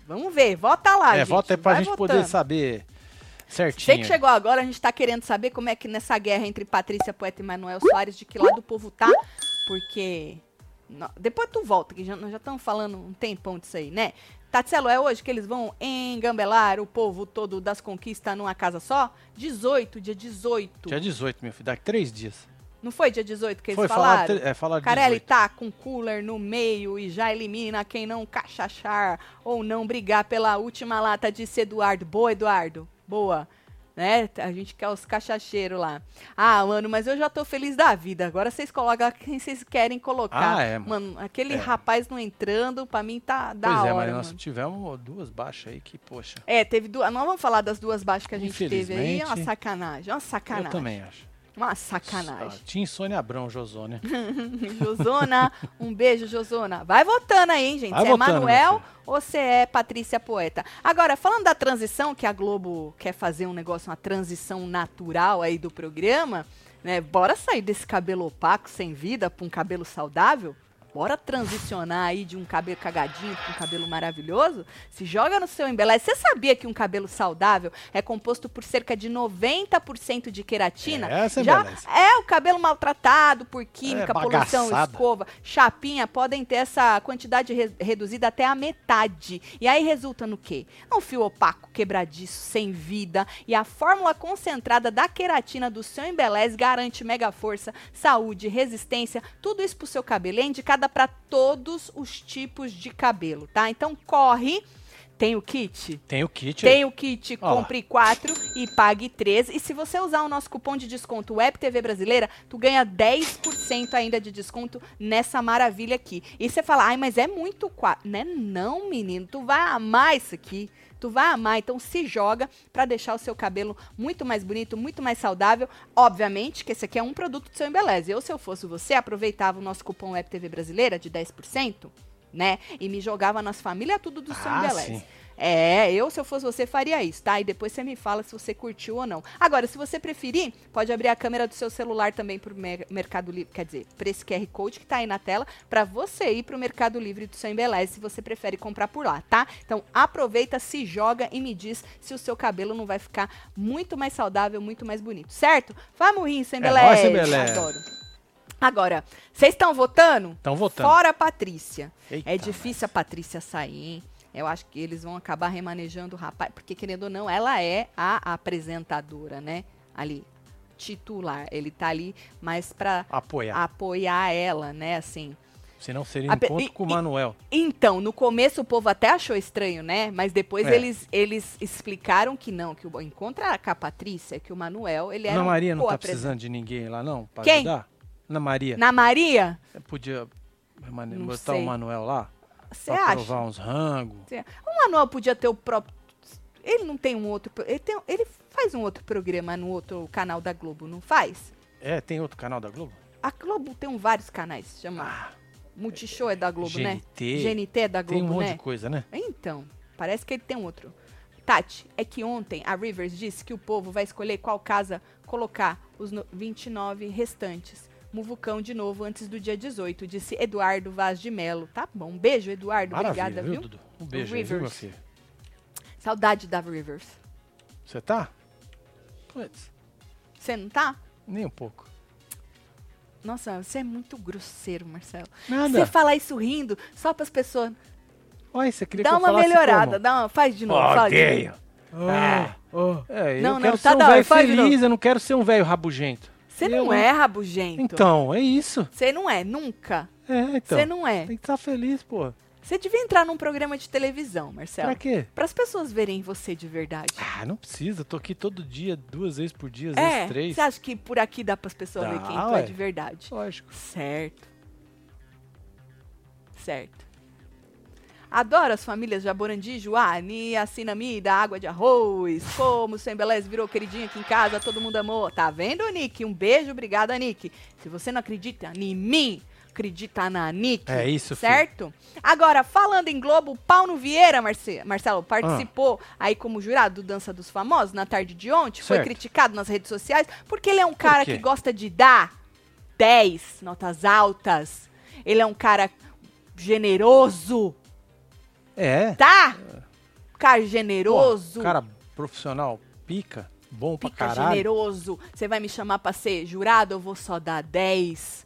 Vamos ver, vota lá, é, gente. volta aí pra vai gente votando. poder saber certinho. Você que chegou agora, a gente tá querendo saber como é que nessa guerra entre Patrícia Poeta e Manuel Soares, de que lado o povo tá, porque... Depois tu volta, que já, nós já estamos falando um tempão disso aí, né? Tatselo, é hoje que eles vão engambelar o povo todo das conquistas numa casa só? 18, dia 18. Dia 18, meu filho, daqui três dias. Não foi dia 18 que eles Foi falar, falaram? tre- é, falar Carelli 18. tá com cooler no meio e já elimina quem não cachachar ou não brigar pela última lata, disse Eduardo. Boa, Eduardo. Boa. Né? A gente quer os cachacheiros lá. Ah, mano, mas eu já tô feliz da vida. Agora vocês colocam quem vocês querem colocar. Ah, é, mano. mano. aquele É. rapaz não entrando, pra mim tá da Pois hora, é, mas nós mano. tivemos duas baixas aí que, poxa, É, teve duas. Nós vamos falar das duas baixas que a gente teve aí. É uma sacanagem. Uma eu sacanagem. também acho. Uma sacanagem. Ah, Tinha Sônia Abrão, Josônia. Josona, um beijo, Josona. Vai votando aí, hein, gente. Vai Você é votando, Manuel ou você é Patrícia Poeta? Agora, falando da transição, que a Globo quer fazer um negócio, uma transição natural aí do programa, né? Bora sair desse cabelo opaco, sem vida, pra um cabelo saudável? Bora transicionar aí de um cabelo cagadinho para um cabelo maravilhoso? Se joga no seu embeleze. Você sabia que um cabelo saudável é composto por cerca de 90% de queratina? É, essa Já embeleze. é o cabelo maltratado por química, É, poluição, escova, chapinha, podem ter essa quantidade re- reduzida até a metade. E aí resulta no quê? Um fio opaco, quebradiço, sem vida. E a fórmula concentrada da queratina do seu embeleze garante mega força, saúde, resistência, tudo isso pro seu cabelo. É indicada para todos os tipos de cabelo, tá? Então corre. Tem o kit? Tem o kit. Tem o kit, Ó compre 4 e pague 3. E se você usar o nosso cupom de desconto Web TV Brasileira, tu ganha 10% ainda de desconto nessa maravilha aqui. E você fala, ai, mas é muito 4. Né? Não, menino, tu vai amar isso aqui. Tu vai amar, então se joga pra deixar o seu cabelo muito mais bonito, muito mais saudável. Obviamente que esse aqui é um produto do seu Embeleze. Eu, se eu fosse você, aproveitava o nosso cupom Web TV Brasileira de 10%, né? E me jogava nas famílias tudo do seu Ah, Embeleze. sim. É, eu, se eu fosse você, faria isso, tá? E depois você me fala se você curtiu ou não. Agora, se você preferir, pode abrir a câmera do seu celular também pro Mer- Mercado Livre, quer dizer, para esse QR Code que tá aí na tela, para você ir pro Mercado Livre do seu Embeleze, se você prefere comprar por lá, tá? Então, aproveita, se joga e me diz se o seu cabelo não vai ficar muito mais saudável, muito mais bonito, certo? Vamos rir, É nóis, seu Embeleze. Adoro. Agora, vocês estão votando? Estão votando. Fora a Patrícia. Eita, é difícil a Patrícia sair, hein? Eu acho que eles vão acabar remanejando o rapaz, porque querendo ou não, ela é a apresentadora, né? Ali, titular. Ele tá ali mais pra Apoiar. apoiar ela, né? Assim. Senão seria um encontro e- com o Manuel. Então, no começo o povo até achou estranho, né? Mas depois É. eles, eles explicaram que não, que o encontro era com a Patrícia, que o Manuel, ele era Ana um Maria não tá precisando de ninguém lá, não? Quem? ajudar? Ana Maria. Na Maria? Você Podia Não botar sei. o Manuel lá? Você acha? provar uns rangos. O Manuel podia ter o próprio. Ele não tem um outro. Ele, tem- ele faz um outro programa no outro canal da Globo, não faz? É, tem outro canal da Globo? A Globo tem um vários canais, chama. Ah, Multishow é da Globo, né? GNT. GNT é da Tem um Globo, monte né? de coisa, né? Então, parece que ele tem um outro. Tati, é que ontem a Rivers disse que o povo vai escolher qual casa colocar os no- 29 restantes. Muvucão de novo antes do dia 18, disse Eduardo Vaz de Melo. Tá bom, um beijo, Eduardo. Maravilha, Obrigada, viu, viu? Dudu? Um beijo viu, meu Rivers. filho? Saudade da Rivers. Você tá? Putz, Você não tá? nem um pouco. Nossa, você é muito grosseiro, Marcelo. Nada. Você falar isso rindo só para as pessoas. Olha, você queria Dá que eu uma melhorada, como? dá uma, faz de novo. fala de novo. Odeio. Ah, É, Não, eu não, quero tá ser um velho feliz, eu não quero ser um velho rabugento. Você não é rabugento. Então, é isso. Você não é, nunca. É, então. Você não é. Tem que estar feliz, pô. Você devia entrar num programa de televisão, Marcelo. Pra quê? Para as pessoas verem você de verdade. Ah, não precisa. Eu tô aqui todo dia, duas vezes por dia, às é, vezes três. você acha que por aqui dá para as pessoas Dá, ver quem tu ué. é de verdade? Lógico. Certo. Certo. Adoro as famílias Jaborandi, Joani, Assinami, da água de arroz. Como o Sem Beleza virou queridinho aqui em casa, todo mundo amou. Tá vendo, Nick? Um beijo, obrigada, Nick. Se você não acredita em mim, acredita na Nick. É isso, filho. Certo? Agora, falando em Globo, Paulo Vieira, Marce Marcelo, participou Ah. aí como jurado do Dança dos Famosos na tarde de ontem. Foi Certo. criticado nas redes sociais porque ele é um cara que gosta de dar 10, notas altas. Ele é um cara generoso, É. tá? Cara generoso. Pô, cara profissional, pica, bom pra Fica caralho. generoso. Você vai me chamar pra ser jurado? Eu vou só dar 10.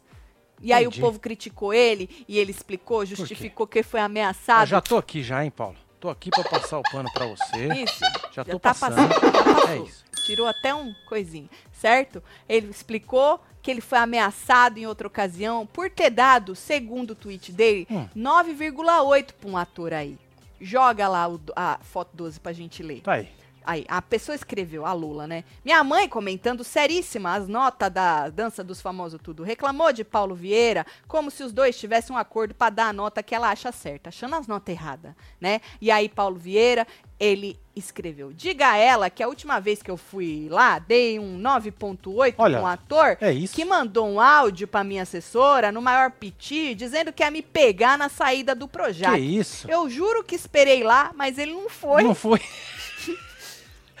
E aí Entendi. o povo criticou ele e ele explicou, justificou que foi Eu ameaçado. já tô aqui já, hein, Paulo? Tô aqui pra passar o pano pra você. Isso. Já Já tô tá passando. passando. Passou. É isso. Tirou até um coisinho, certo? Ele explicou que ele foi ameaçado em outra ocasião por ter dado, segundo o tweet dele, Hum. 9,8 pra um ator aí. Joga lá o a foto 12 pra gente ler. Tá aí. Aí, a pessoa escreveu, a Lula, né? Minha mãe, comentando seríssima as notas da Dança dos Famosos tudo, reclamou de Paulo Vieira como se os dois tivessem um acordo pra dar a nota que ela acha certa, achando as notas erradas, né? E aí, Paulo Vieira, ele escreveu, diga a ela que a última vez que eu fui lá, dei um 9.8 Olha, com um ator É que mandou um áudio pra minha assessora, no maior piti, dizendo que ia me pegar na saída do Que projeto. isso? Eu juro que esperei lá, mas ele não foi. Não foi.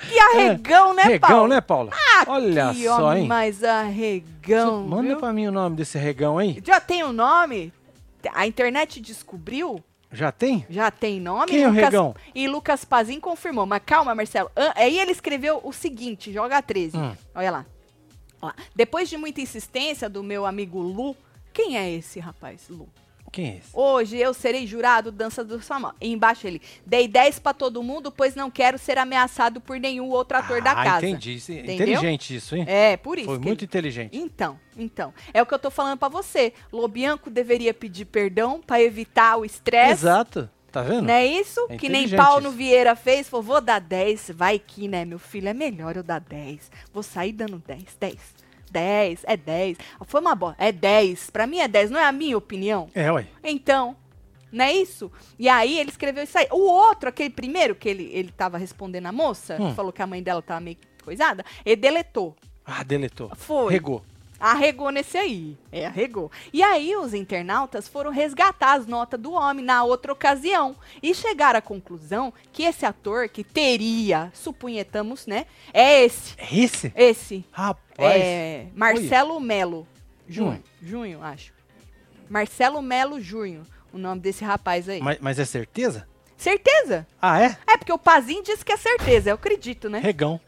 Que arregão, né, regão, Paulo? né, Paulo? Olha Que só, homem hein? mais arregão, Manda viu? pra mim o nome desse regão aí. Já tem o nome? A internet descobriu? Já tem? Já tem nome? Quem é o Lucas- regão? E Lucas Pazin confirmou. Mas calma, Marcelo. An- Aí ele escreveu o seguinte, joga 13. Hum. Olha lá. Ó lá. Depois de muita insistência do meu amigo Lu, quem é esse rapaz, Lu? Quem é esse? Hoje eu serei jurado Dança dos Famosos. E embaixo ele, dei 10 pra todo mundo, pois não quero ser ameaçado por nenhum outro ator da ah, casa. entendi. Isso- Entendeu? Inteligente isso, hein? É, por isso. Foi muito ele- inteligente. Então, então. É o que eu tô falando pra você. Lobianco deveria pedir perdão pra evitar o estresse. Exato. Tá vendo? Não é isso? É que nem Paulo isso. Vieira fez. Falou, vou dar 10. Vai que, né, meu filho? É melhor eu dar 10. Vou sair dando 10. 10. 10. É 10. Foi uma boa. É 10. Pra mim é 10. Não é a minha opinião? É, ué. Então, não é isso? E aí ele escreveu isso aí. O outro, aquele primeiro que ele, ele tava respondendo a moça, Hum. que falou que a mãe dela tava meio coisada, ele deletou. Ah, deletou. Foi. Regou. Arregou nesse aí. É, arregou. E aí os internautas foram resgatar as notas do homem na outra ocasião e chegaram à conclusão que esse ator que teria, supunhetamos, né, é esse. É esse? Esse. Rapaz. É Marcelo Melo. Junho. Junho, acho. Marcelo Melo Junho. O nome desse rapaz aí. Mas, mas é certeza? Certeza? Ah, é? É porque o Pazinho disse que é certeza, eu acredito, né? Regão.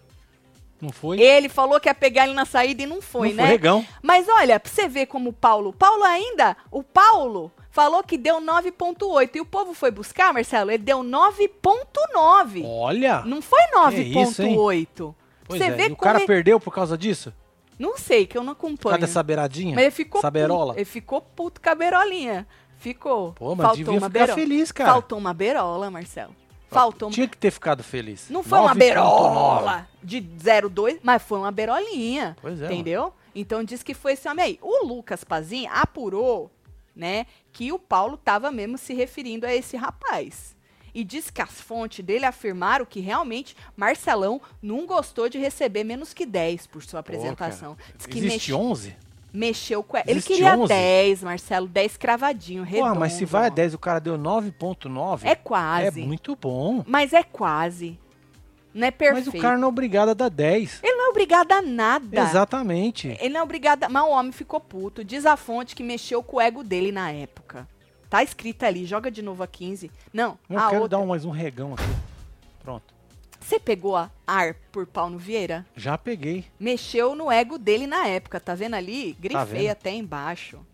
Não foi? Ele falou que ia pegar ele na saída e não foi, não né? foi regão. Mas olha, pra você ver como o Paulo. Paulo ainda, o Paulo falou que deu 9,8. E o povo foi buscar, Marcelo, ele deu 9,9. Olha. Não foi isso, hein? 9,8. Pois Você é. vê e o cara ele- perdeu por causa disso? Não sei, que eu não Por acompanho. causa dessa beiradinha? Mas ele ficou Saberola? puto. Ele ficou puto com a beirolinha. Ficou. Pô, mas Faltou devia uma ficar berola. feliz, cara. Faltou uma berola, Marcelo. Faltou uma... Tinha que ter ficado feliz. Não foi uma 9.9. berola de 0,2, mas foi uma berolinha. Pois é, Entendeu? Então diz que foi esse homem aí. O Lucas Pazin apurou, né, que o Paulo tava mesmo se referindo a esse rapaz. E diz que as fontes dele afirmaram que realmente Marcelão não gostou de receber menos que 10 por sua Pô, apresentação. Diz que Existe mexe- 11? Mexeu com. Ele Existe queria 11? 10, Marcelo, 10 cravadinho, redondo. Porra, mas se vai a 10 o cara deu 9.9. É quase. É muito bom. Mas é quase. Não é perfeito. Mas o cara não é obrigado a dar 10. Ele não é obrigado a nada. Exatamente. Ele não é obrigado. a- Mas o homem ficou puto. Diz a fonte que mexeu com o ego dele na época. Tá escrito ali, joga de novo a 15. Não, Eu a quero outra. dar mais um regão aqui. Pronto. Você pegou a ar por Paulo Vieira? Já peguei. Mexeu no ego dele na época, tá vendo ali? Grifei vendo? até embaixo.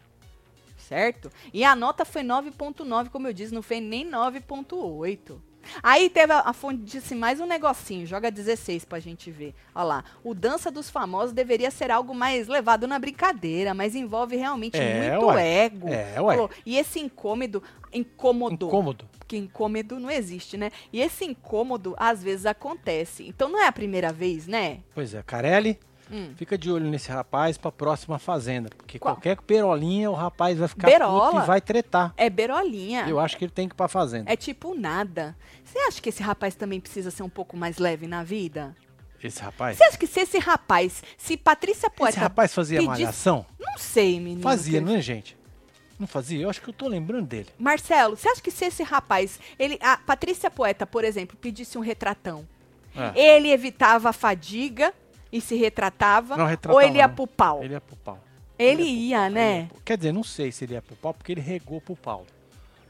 Certo? E a nota foi 9.9, como eu disse, não foi nem 9.8. Aí teve a, a fonte disse mais um negocinho, joga 16 pra gente ver. Olha lá, o Dança dos Famosos deveria ser algo mais levado na brincadeira, mas envolve realmente É, muito ué. ego. É, ué. E esse incômodo, incômodo, Incômodo. porque incômodo não existe, né? E esse incômodo às vezes acontece. Então não é a primeira vez, né? Pois é, Carelli, Hum. fica de olho nesse rapaz pra próxima fazenda. Porque Qual? qualquer perolinha o rapaz vai ficar Berola? puto e vai tretar. É berolinha. Eu acho que ele tem que ir pra fazenda. É tipo nada. Você acha que esse rapaz também precisa ser um pouco mais leve na vida? Esse rapaz. Você acha que se esse rapaz, se Patrícia Esse Poeta. rapaz fazia pedisse- malhação? Não sei, menino. Fazia, que- não é, gente? Não fazia? Eu acho que eu tô lembrando dele. Marcelo, você acha que se esse rapaz, ele, a Patrícia Poeta, por exemplo, pedisse um retratão, É. ele evitava a fadiga e se retratava? Não, retratava ou ele ia não. pro pau? Ele ia pro pau. Ele Ele ia, Ele né? ia pro- Quer dizer, não sei se ele ia pro pau, porque ele regou pro Paulo.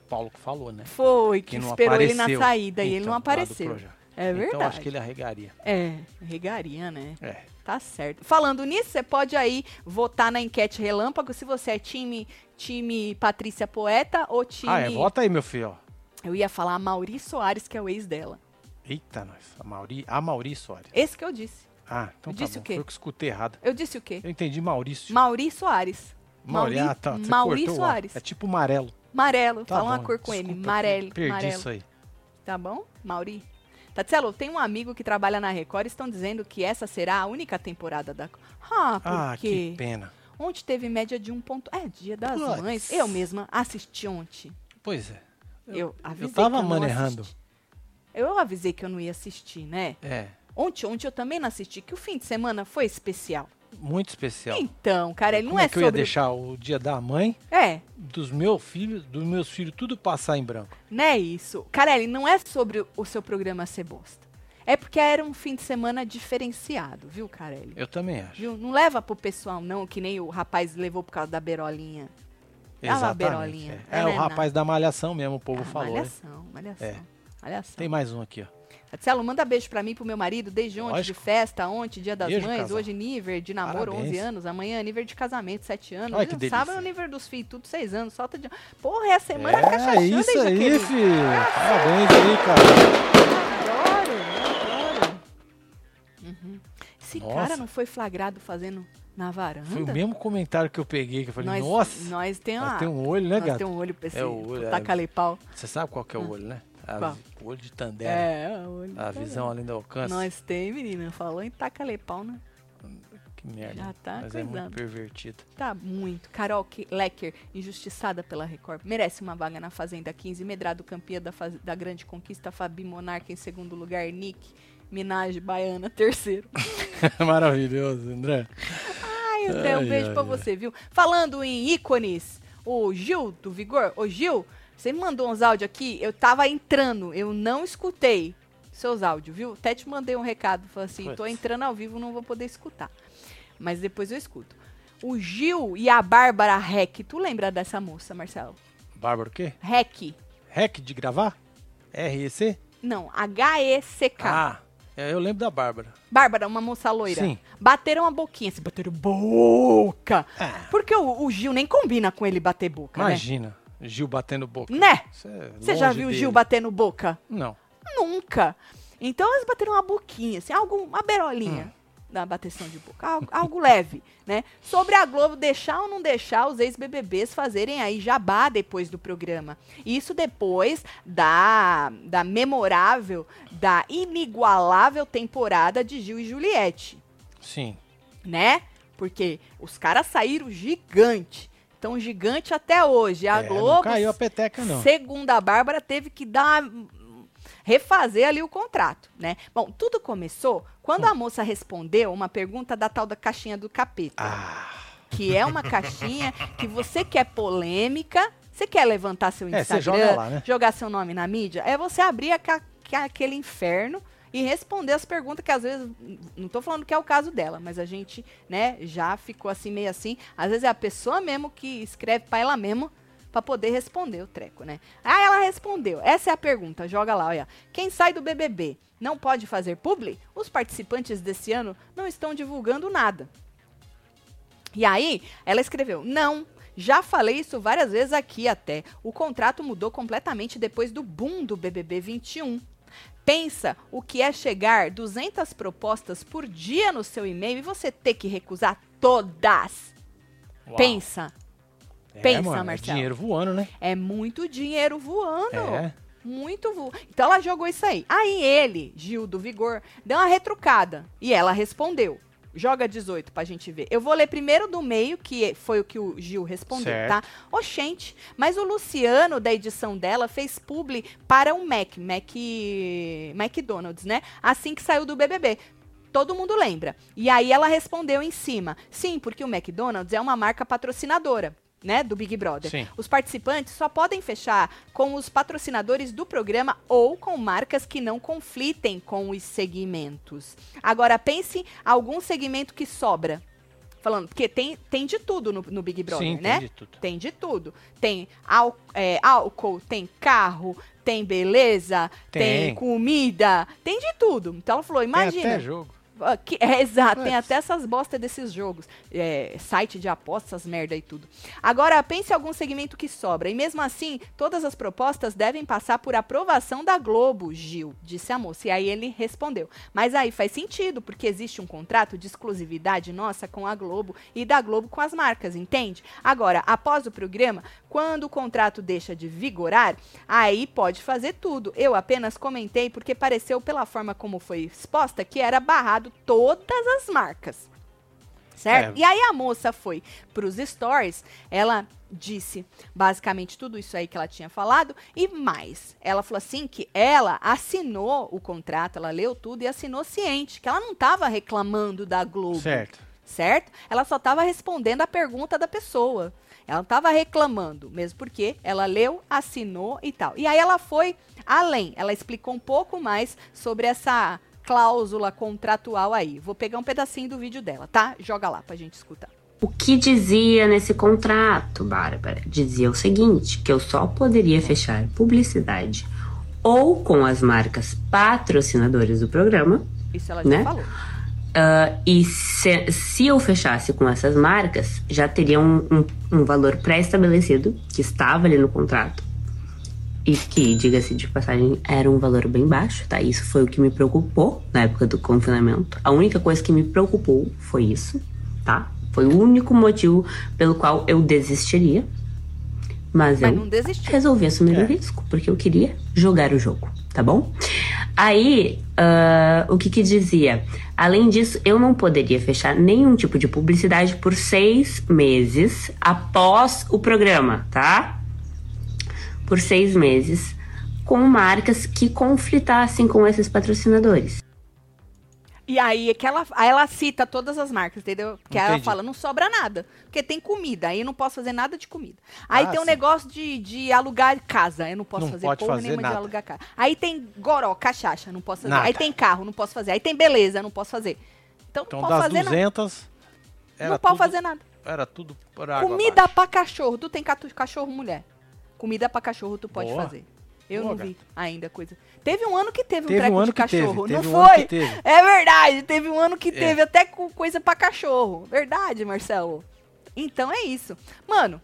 Paulo que falou, né? Foi, que, Que não esperou ele na apareceu. saída e ele Então, não do apareceu. É verdade. Então acho que ele arregaria. É, regaria, né? É. Tá certo. Falando nisso, você pode aí votar na enquete relâmpago se você é time time Patrícia Poeta ou time. Ah, é? Vota aí, meu filho. Eu ia falar Mauri Soares, que é o ex dela. Eita, nós. A Mauri, a Mauri Soares. Esse que eu disse. Ah, então tá Disse bom. o quê? Foi eu que escutei errado. Eu disse o quê? Eu entendi Maurício. Mauri Soares. Mauri, ah, tá. Você Mauri cortou o ar. Soares. É tipo amarelo. Amarelo. Tá Fala uma bom, cor com M. desculpa, Amarelo. Perdi amarelo. isso aí. Tá bom? Mauri. Tatielo, tem um amigo que trabalha na Record e estão dizendo que essa será a única temporada da. Ah, por Ah, quê? que pena. Ontem teve média de um ponto. É, dia das Puts. mães. Eu mesma assisti ontem. Pois é. Eu, avisei eu tava que eu manejando. Eu avisei que eu não ia assistir, né? É. Ontem, ontem eu também não assisti, que o fim de semana foi especial. Muito especial. Então, cara, ele Como não é, é que eu ia sobre. deixar o dia da mãe É, dos meus filhos, dos meus filhos tudo passar em branco? não é isso. Carelli, não é sobre o seu programa ser bosta. É porque era um fim de semana diferenciado, viu, Carelli? Eu também acho. Viu? Não leva pro pessoal, não, que nem o rapaz levou por causa da berolinha. Exatamente. Berolinha. É, É Não o é rapaz da malhação mesmo, o povo Ah, falou. malhação, malhação. É. Malhação. Tem mais um aqui, ó. Marcelo, manda beijo pra mim e pro meu marido, desde ontem, Lógico. de festa, ontem, dia das Beijo, mães, casal. hoje nível de namoro, Parabéns. 11 anos, amanhã nível de casamento, 7 anos, Olha que sábado é nível dos filhos, tudo 6 anos, solta de... Porra, é a semana é cachaçando, hein, isso aí, Jaqueline? filho. Parabéns aí, cara. Adoro, adoro. Uhum. Esse Nossa. cara não foi flagrado fazendo na varanda? Foi o mesmo comentário que eu peguei, que eu falei, nós, nossa, Nós tem uma... nós tem um olho, né, nós gato? tem um olho pra esse É o olho, é. Você sabe qual que é o olho, né? A o olho de Tandera. É, o olho. A visão além do alcance. Nós tem, menina. Falou em taca-lhe pau, né? Que merda. Já tá Mas é coisando. muito pervertido. Tá muito. Carol Ke- Lecker, injustiçada pela Record. Merece uma vaga na Fazenda 15. Medrado campeã da, faz- da Grande Conquista. Fabi Monarca em segundo lugar. Nick Minaj Baiana, terceiro. Maravilhoso, André. Ai, André, um Ai, beijo ai, pra ai. você, viu? Falando em ícones, o Gil do Vigor. Ô, Gil, você me mandou uns áudios aqui. Eu tava entrando, eu não escutei seus áudios, viu? Até te mandei um recado. Falei assim, tô Putz. entrando ao vivo, não vou poder escutar. Mas depois eu escuto. O Gil e a Bárbara Heck. Tu lembra dessa moça, Marcelo? Bárbara o quê? Heck. Rec de gravar? REC? Não, H-E-C-K. Ah, é, eu lembro da Bárbara. Bárbara, uma moça loira. Sim. Bateram a boquinha, se bateram boca. Ah. Porque o, o Gil nem combina com ele bater boca, Imagina, Gil batendo boca. né? É Você já longe viu dele. Gil batendo boca? Não. Nunca. Então eles bateram uma boquinha, assim, algo, uma berolinha. da bateção de boca, algo, algo leve, né? Sobre a Globo deixar ou não deixar os ex-BBBs fazerem aí jabá depois do programa. Isso depois da, da memorável, da inigualável temporada de Gil e Juliette, Sim. né? Porque os caras saíram gigante. Tão gigante até hoje. A É, não Globo, caiu a peteca, não. segundo a Bárbara, teve que dar refazer ali o contrato, né? Bom, tudo começou quando a moça respondeu uma pergunta da tal da caixinha do capeta, Ah, que é uma caixinha que você quer polêmica, você quer levantar seu É, Instagram, joga lá, né? jogar seu nome na mídia, é você abrir ca- aquele inferno e responder as perguntas que às vezes não tô falando que é o caso dela, mas a gente, né, já ficou assim meio assim, às vezes é a pessoa mesmo que escreve para ela mesmo para poder responder o treco, né? Ah, ela respondeu. Essa é a pergunta. Joga lá, olha. Quem sai do BBB não pode fazer publi? Os participantes desse ano não estão divulgando nada. E aí, ela escreveu: "Não, já falei isso várias vezes aqui até. O contrato mudou completamente depois do boom do BBB 21. Pensa o que é chegar 200 propostas por dia no seu e-mail e você ter que recusar todas. uau. Pensa, É, pensa, mano, é Marcelo. dinheiro voando, né? é muito dinheiro voando. É. Muito voando. Então ela jogou isso aí. Aí ele, Gil do Vigor, deu uma retrucada. E ela respondeu. Joga 18 pra gente ver. Eu vou ler primeiro do meio, que foi o que o Gil respondeu, Certo. tá? Oxente, mas o Luciano, da edição dela, fez publi para o Mac, Mac, McDonald's, né? Assim que saiu do BBB. Todo mundo lembra. E aí ela respondeu em cima. Sim, porque o McDonald's é uma marca patrocinadora, né? Do Big Brother. Sim. Os participantes só podem fechar com os patrocinadores do programa ou com marcas que não conflitem com os segmentos. Agora, pense algum segmento que sobra. Falando, porque tem, tem de tudo no, no Big Brother, Sim, né? tem de tudo. Tem de tudo. Tem ál- é, álcool, tem carro, tem beleza, tem. Tem. comida, tem de tudo. Então ela falou, Tem imagina. até jogo. Ah, que- é, exato, tem Putz. até essas bostas desses jogos. É, site de apostas, merda e tudo. Agora, pense em algum segmento que sobra. E mesmo assim, todas as propostas devem passar por aprovação da Globo, Gil, disse a moça. E aí ele respondeu. Mas aí faz sentido, porque existe um contrato de exclusividade nossa com a Globo e da Globo com as marcas, entende? Agora, após o programa, quando o contrato deixa de vigorar, aí pode fazer tudo. Eu apenas comentei porque pareceu, pela forma como foi exposta, que era barrado todas as marcas. Certo? É. E aí a moça foi pros stories, ela disse basicamente tudo isso aí que ela tinha falado e mais. Ela falou assim que ela assinou o contrato, ela leu tudo e assinou ciente, que ela não estava reclamando da Globo Certo. certo? Ela só estava respondendo a pergunta da pessoa. Ela não estava reclamando, mesmo porque ela leu, assinou e tal. E aí ela foi além, ela explicou um pouco mais sobre essa cláusula contratual aí. Vou pegar um pedacinho do vídeo dela, tá? Joga lá pra gente escutar. O que dizia nesse contrato, Bárbara? Dizia o seguinte: que eu só poderia fechar publicidade ou com as marcas patrocinadoras do programa, Isso ela já Né? falou. ah, e se, se eu fechasse com essas marcas, já teria um, um, um valor pré-estabelecido, que estava ali no contrato, e que, diga-se de passagem, era um valor bem baixo, tá? Isso foi o que me preocupou na época do confinamento. A única coisa que me preocupou foi isso, tá? Foi o único motivo pelo qual eu desistiria. Mas, Mas eu resolvi assumir É. o risco, porque eu queria jogar o jogo, tá bom? Aí, ah, o que que dizia? Além disso, eu não poderia fechar nenhum tipo de publicidade por seis meses após o programa, tá? Por seis meses, com marcas que conflitassem com esses patrocinadores. E aí é que ela, aí ela cita todas as marcas, entendeu? Porque aí ela Entendi. fala, não sobra nada. Porque tem comida, aí eu não posso fazer nada de comida. Aí Ah, tem um sim. negócio de, de alugar casa, eu não posso Não fazer pode porra fazer nenhuma de nada. alugar casa. Aí tem goró, cachaça, não posso fazer. Nada. Aí tem carro, não posso fazer. Aí tem beleza, não posso fazer. Então, Então não posso das fazer nada. 200, era Não pode tudo, fazer nada. Era tudo por água Comida abaixo. pra cachorro. Tu tem cachorro, mulher? Comida pra cachorro tu pode Boa. fazer. Eu Boa, não vi ainda coisa. Teve um ano que teve um Teve treco um ano de que teve, cachorro, teve não um foi? É verdade, teve um ano que É. teve até com coisa pra cachorro. Verdade, Marcelo. Então é isso. Mano,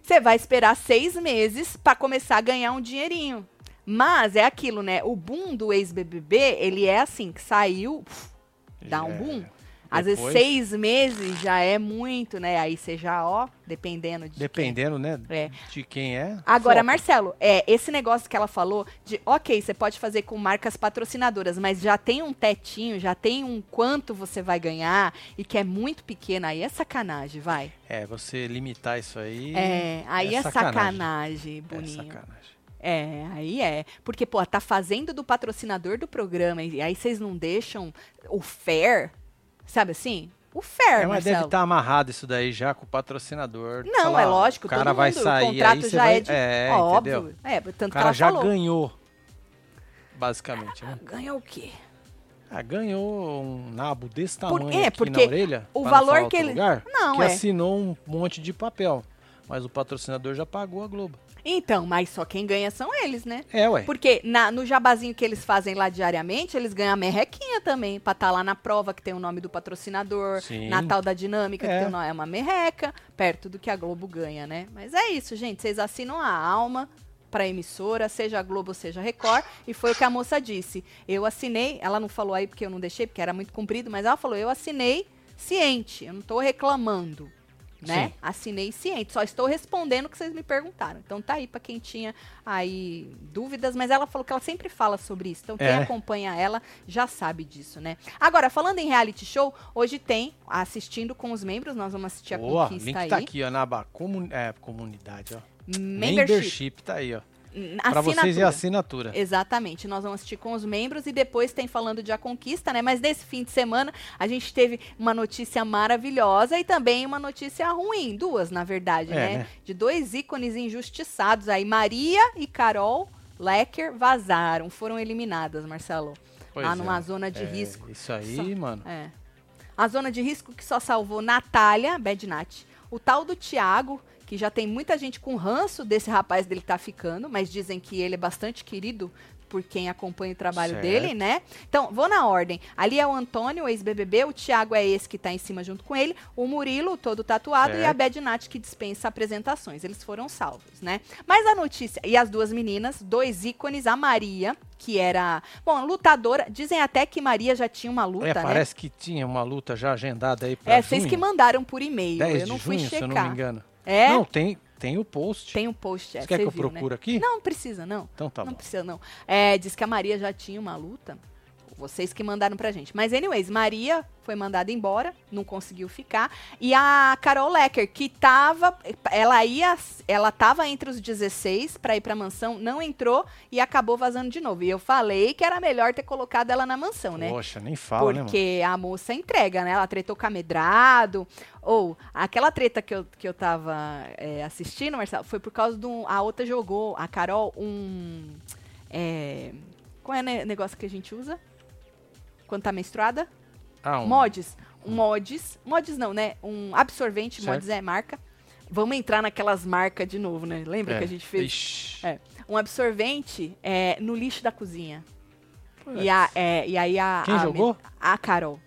você vai esperar seis meses pra começar a ganhar um dinheirinho. Mas é aquilo, né? O boom do ex-BBB, ele é assim, que saiu, dá um É. boom. Às vezes seis meses já é muito, né? Aí você já, ó, dependendo de. quem. Dependendo, né? É. De quem é. Agora, foca. Marcelo, é, esse negócio que ela falou de, ok, você pode fazer com marcas patrocinadoras, mas já tem um tetinho, já tem um quanto você vai ganhar e que é muito pequeno, aí é sacanagem, vai. É, você limitar isso aí. É, aí é, sacanagem. sacanagem, É boninho. sacanagem. É, aí é. Porque, pô, tá fazendo do patrocinador do programa e aí vocês não deixam o fair, sabe assim? O fair, É, mas deve Marcelo. estar amarrado isso daí já com o patrocinador. Não, lá, é lógico, O cara todo vai mundo, sair, o contrato já vai... é de... É, óbvio. entendeu? É, tanto O que cara ela já falou. ganhou. Basicamente, né? Ganhou o quê? Ah, ganhou um nabo desse Por- tamanho é, aqui porque na orelha. o valor que ele- Lugar, Não, que é. assinou um monte de papel. Mas o patrocinador já pagou a Globo. Então, mas só quem ganha são eles, né? É, ué. Porque na- no jabazinho que eles fazem lá diariamente, eles ganham a merrequinha também, pra estar lá na prova que tem o nome do patrocinador, Sim. na tal da dinâmica que É. tem o nome, é uma merreca, perto do que a Globo ganha, né? Mas é isso, gente, vocês assinam a alma pra emissora, seja a Globo, seja a Record, e foi o que a moça disse. Eu assinei, ela não falou aí porque eu não deixei, porque era muito comprido, mas ela falou, eu assinei ciente, eu não tô reclamando. Né? Sim. Assinei ciente, só estou respondendo o que vocês me perguntaram. Então tá aí pra quem tinha aí dúvidas, mas ela falou que ela sempre fala sobre isso. Então quem É. acompanha ela já sabe disso, né? Agora, falando em reality show, hoje tem assistindo com os membros, nós vamos assistir a Boa, conquista link aí. tá aqui, ó, na aba comun... é, comunidade, ó. Membership. tá aí, ó. Pra vocês é assinatura. assinatura. Exatamente, nós vamos assistir com os membros e depois tem falando de A Conquista, né? Mas nesse fim de semana a gente teve uma notícia maravilhosa e também uma notícia ruim, duas na verdade, É, né? né? De dois ícones injustiçados aí, Maria e Carol Lecker vazaram, foram eliminadas, Marcelo. Pois lá é. numa zona de É, risco. Isso aí, Só- mano. É. A zona de risco que só salvou Natália, Bad Nat, o tal do Thiago, que já tem muita gente com ranço desse rapaz dele tá ficando, mas dizem que ele é bastante querido por quem acompanha o trabalho Certo. dele, né? Então, vou na ordem. Ali é o Antônio, o ex-BBB, o Thiago é esse que tá em cima junto com ele, o Murilo, todo tatuado, e a Certo. Bad Nat, que dispensa apresentações. Eles foram salvos, né? Mas a notícia, e as duas meninas, dois ícones, a Maria, que era, bom, lutadora, dizem até que Maria já tinha uma luta, É, né? parece que tinha uma luta já agendada aí pra É, vocês junho, que mandaram por e-mail. 10 Eu não fui junho, se eu checar. não me engano. É? Não, tem, tem o post. Tem um post. É, Você quer que eu viu, né? procure aqui? Não, precisa, não. Então tá não bom. precisa, não. É, diz que a Maria já tinha uma luta. Vocês que mandaram pra gente. Mas, anyways, Maria foi mandada embora, não conseguiu ficar. E a Carol Lecker, que tava. Ela ia. Ela tava entre os 16 pra ir pra mansão, não entrou e acabou vazando de novo. E eu falei que era melhor ter colocado ela na mansão, né? Poxa, nem fala, né? Porque a moça entrega, né? Ela tretou com a Medrado. Ou aquela treta que eu, que eu tava é, assistindo, Marcelo, foi por causa de um. A outra jogou, a Carol, um. É, qual é o ne- negócio que a gente usa? Quando tá menstruada? Ah, um- Mods. Um mods. Mods não, né? Um absorvente, Certo. mods é marca. Vamos entrar naquelas marcas de novo, né? Lembra é. que a gente fez? Ixi. É, um absorvente é, no lixo da cozinha. E, a, é, e aí a. Quem a jogou? A Carol.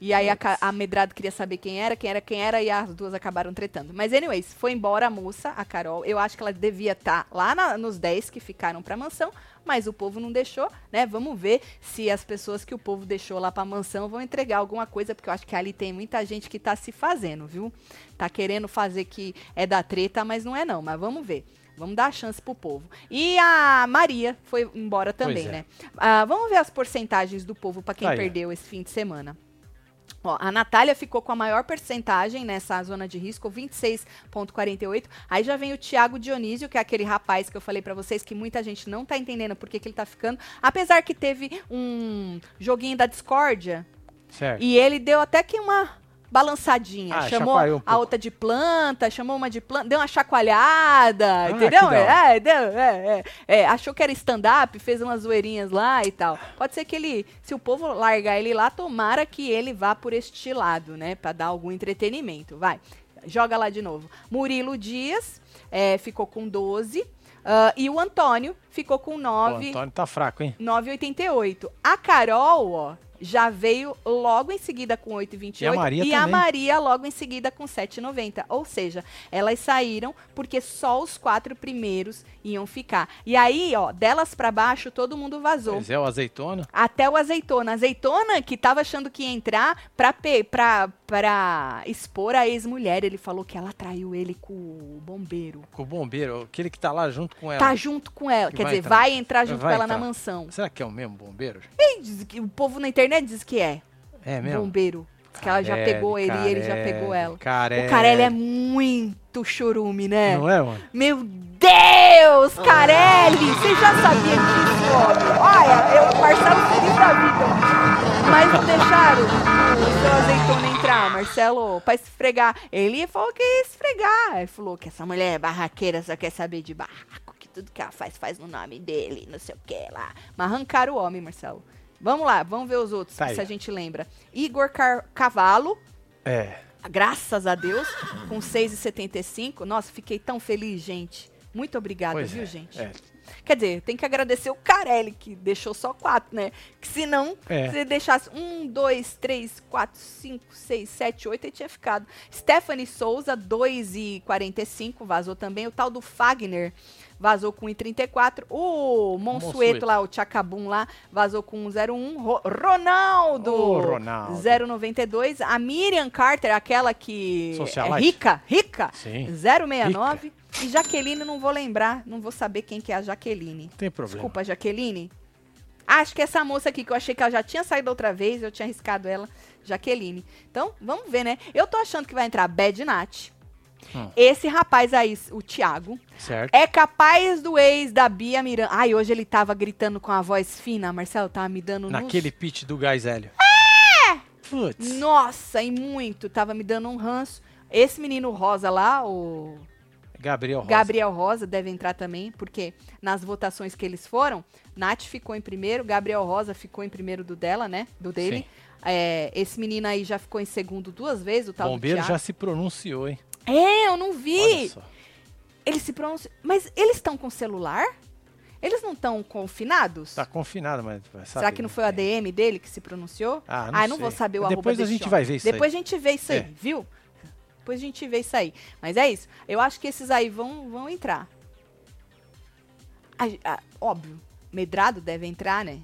E aí a, a Medrado queria saber quem era, quem era, quem era, e as duas acabaram tretando. Mas, anyways, foi embora a moça, a Carol. Eu acho que ela devia estar lá na- nos 10 que ficaram pra mansão, mas o povo não deixou, né? Vamos ver se as pessoas que o povo deixou lá pra mansão vão entregar alguma coisa, porque eu acho que ali tem muita gente que tá se fazendo, viu? Tá querendo fazer que é da treta, mas não é não. Mas vamos ver. Vamos dar a chance pro povo. E a Maria foi embora também, é. né? Ah, vamos ver as porcentagens do povo pra quem aí, perdeu esse fim de semana. Ó, a Natália ficou com a maior porcentagem nessa zona de risco, 26,48. Aí já vem o Thiago Dionísio, que é aquele rapaz que eu falei pra vocês que muita gente não tá entendendo por que, que ele tá ficando. Apesar que teve um joguinho da discórdia Certo. e ele deu até que uma balançadinha. Ah, chamou um a outra de planta, chamou uma de planta, deu uma chacoalhada, Ah, entendeu? hora. É, deu, é, é, é, achou que era stand-up, fez umas zoeirinhas lá e tal. Pode ser que ele, se o povo largar ele lá, tomara que ele vá por este lado, né? Pra dar algum entretenimento. Vai, joga lá de novo. Murilo Dias é, ficou com 12. ah, e o Antônio ficou com Pô, 9. o Antônio tá fraco, hein? 9,88. A Carol, ó, já veio logo em seguida com 8,28 E a Maria e a. Maria logo em seguida com 7,90. Ou seja, elas saíram porque só os quatro primeiros iam ficar. E aí, ó, delas pra baixo todo mundo vazou. Pois é, o azeitona. Até o azeitona. Azeitona que tava achando que ia entrar pra, pe- pra, pra expor a ex-mulher. Ele falou que ela traiu ele com o bombeiro. Com o bombeiro, aquele que tá lá junto com ela. Tá junto com ela. Que Quer vai dizer, entrar. vai entrar junto Vai com ela na entrar. mansão. Será que é o mesmo bombeiro? E diz que o povo na internet diz que é. É mesmo? Bombeiro. Diz que ela já Carelli, pegou ele e ele já Carelli, pegou ela. Carelli. O Carelli é muito churume, né? Não é, mano? Meu Deus, Carelli! Você já sabia disso, homem? Olha, eu, Marcelo feliz da vida. Mas não deixaram o seu azeitona entrar, Marcelo, pra esfregar. Ele falou que ia esfregar. Ele falou que essa mulher é barraqueira, só quer saber de barraco. Que tudo que ela faz, faz no nome dele, não sei o que lá. Mas arrancaram o homem, Marcelo. Vamos lá, vamos ver os outros, Tá se aí. a gente lembra. Igor Car Cavalo, É. graças a Deus, com 6,75. Nossa, fiquei tão feliz, gente. Muito obrigada, Pois viu, é, gente? é. Quer dizer, tem que agradecer o Carelli, que deixou só quatro, né? Que se não, É. se ele deixasse um, dois, três, quatro, cinco, seis, sete, oito, ele tinha ficado. Stephanie Souza, 2,45, vazou também. O tal do Fagner vazou com 1,34. O Monsueto Monsueto. lá, o Chacabum lá, vazou com 1,01. Ro Ronaldo! Ô, Ronaldo. 0,92. A Miriam Carter, aquela que é Socialite. rica, rica, Sim. 069. E Jaqueline, não vou lembrar, não vou saber quem que é a Jaqueline. Tem problema. Desculpa, Jaqueline. Acho que essa moça aqui, que eu achei que ela já tinha saído outra vez, eu tinha arriscado ela, Jaqueline. Então, vamos ver, né? Eu tô achando que vai entrar Bad Nat. Hum. Esse rapaz aí, o Thiago, Certo. é capaz do ex da Bia Miranda. Ai, hoje ele tava gritando com a voz fina, Marcelo, tava me dando nos- Naquele pitch do gás hélio. É! Putz. Nossa, e muito, tava me dando um ranço. Esse menino rosa lá, o Gabriel Rosa. Gabriel Rosa deve entrar também, porque nas votações que eles foram, Nath ficou em primeiro, Gabriel Rosa ficou em primeiro do dela, né? Do dele. É, esse menino aí já ficou em segundo duas vezes, o tal Bombeiro já se pronunciou, hein? É, eu não vi. só. Eles se pronunciam. Mas eles estão com celular? Eles não estão confinados? Tá confinado, mas vai Será que não né? foi o ADM dele que se pronunciou? Ah, não Ah, não sei. vou saber o Depois a gente vai ver isso Depois aí. a gente vê isso aí, É. viu? Depois a gente vê isso aí. Mas é isso. Eu acho que esses aí vão, vão entrar. A- a- óbvio, Medrado deve entrar, né?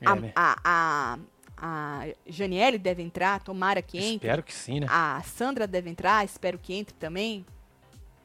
É, a, né? a, a, Janiele deve entrar, tomara que entre. Espero que sim, né? A Sandra deve entrar, espero que entre também.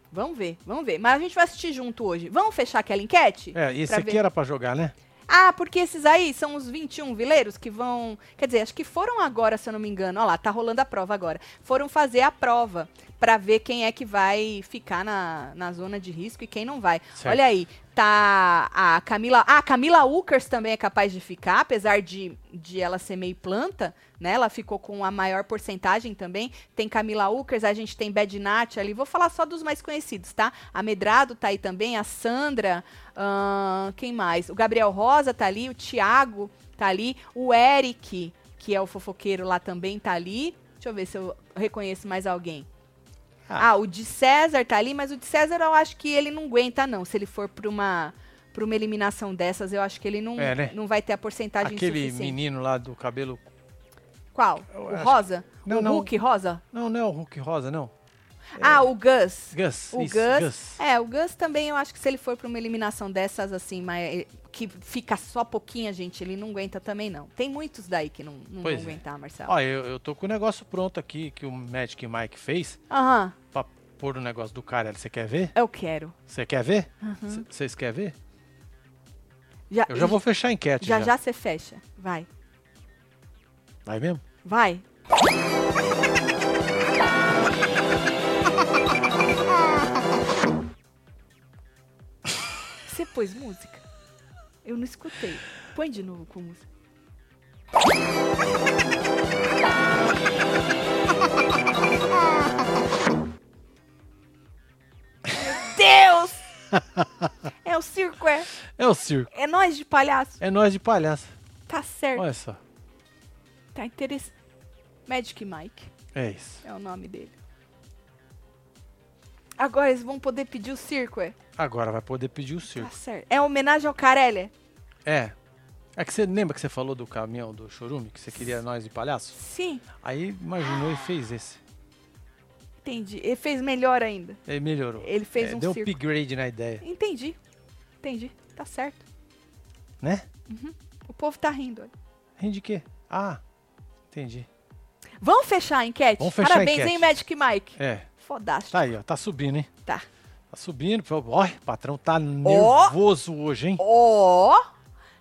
Vamos ver, vamos ver. Mas a gente vai assistir junto hoje. Vamos fechar aquela enquete? É, esse aqui ver. era pra jogar, né? Ah, porque esses aí são os 21 vileiros que vão. Quer dizer, acho que foram agora, se eu não me engano. Olha lá, tá rolando a prova agora. Foram fazer a prova pra ver quem é que vai ficar na, na zona de risco e quem não vai. Certo. Olha aí, tá a Camila. Ah, a Camila Ukers também é capaz de ficar, apesar de, de ela ser meio planta, né? Ela ficou com a maior porcentagem também. Tem Camila Ukers, a gente tem Bad Nat ali. Vou falar só dos mais conhecidos, tá? A Medrado tá aí também, a Sandra. quem mais? O Gabriel Rosa tá ali, o Thiago tá ali, o Eric, que é o fofoqueiro lá também, tá ali. Deixa eu ver se eu reconheço mais alguém. Ah. Ah, o de César tá ali, mas o de César eu acho que ele não aguenta, não. Se ele for pra uma, pra uma eliminação dessas, eu acho que ele não, É, né? não vai ter a porcentagem Aquele suficiente. menino lá do cabelo. Qual? Eu O acho- rosa? Não, o não. Hulk rosa? Não, não é o Hulk Rosa, não. Ah, o Gus. Gus. O isso, Gus, Gus. É, o Gus também eu acho que se ele for pra uma eliminação dessas, assim, mas que fica só pouquinha gente, ele não aguenta também, não. Tem muitos daí que não, não vão é. aguentar, Marcelo. Ó, eu, eu tô com o negócio pronto aqui que o Magic Mike fez Aham, pra pôr o negócio do cara. Você quer ver? eu quero. Você quer ver? Uhum. Vocês querem ver? Já, Eu já vou fechar a enquete. já Já, já você fecha. Vai. Vai mesmo? Vai. Pôs música? Eu não escutei. Põe de novo com música. Meu Deus! É o circo, é. É o circo. É nós de palhaço. É nós de palhaço. Tá certo. Olha só. Tá interessante. Magic Mike É isso. é o nome dele. Agora eles vão poder pedir o circo, é? Agora vai poder pedir o Tá circo. certo. É homenagem ao Carelli? É. É que você lembra que você falou do caminhão do Chorume, que você queria nós de palhaço? Sim, Aí imaginou e fez esse. entendi. Ele fez melhor ainda. Ele melhorou. Ele fez É, um Deu circo. upgrade na ideia, Entendi. Entendi. Tá certo. né? O povo tá rindo. olha. Rende de quê? Ah, entendi. Vamos fechar a enquete? Vamos fechar a Parabéns, enquete. hein, Magic Mike? É, Fodástico. tá aí, ó. Tá subindo, hein? Tá. Tá subindo. Olha, o patrão tá nervoso hoje, hein? Ó!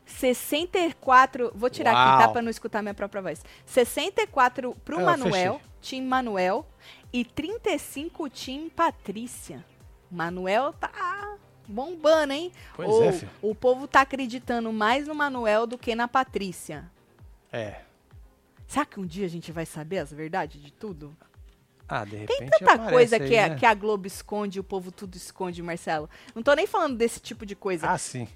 64. Vou tirar aqui, tá? Uau. Pra não escutar minha própria voz. 64 pro É, Manuel. Tim Manuel. E 35 Tim Patrícia. Manuel tá bombando, hein? Pois o, é, filho. o povo tá acreditando mais no Manuel do que na Patrícia. É. Será que um dia a gente vai saber as verdades de tudo? Ah, de Tem repente tanta aparece coisa aí, que, a, né? que a Globo esconde, o povo tudo esconde, Marcelo. Não tô nem falando desse tipo de coisa. Ah, sim.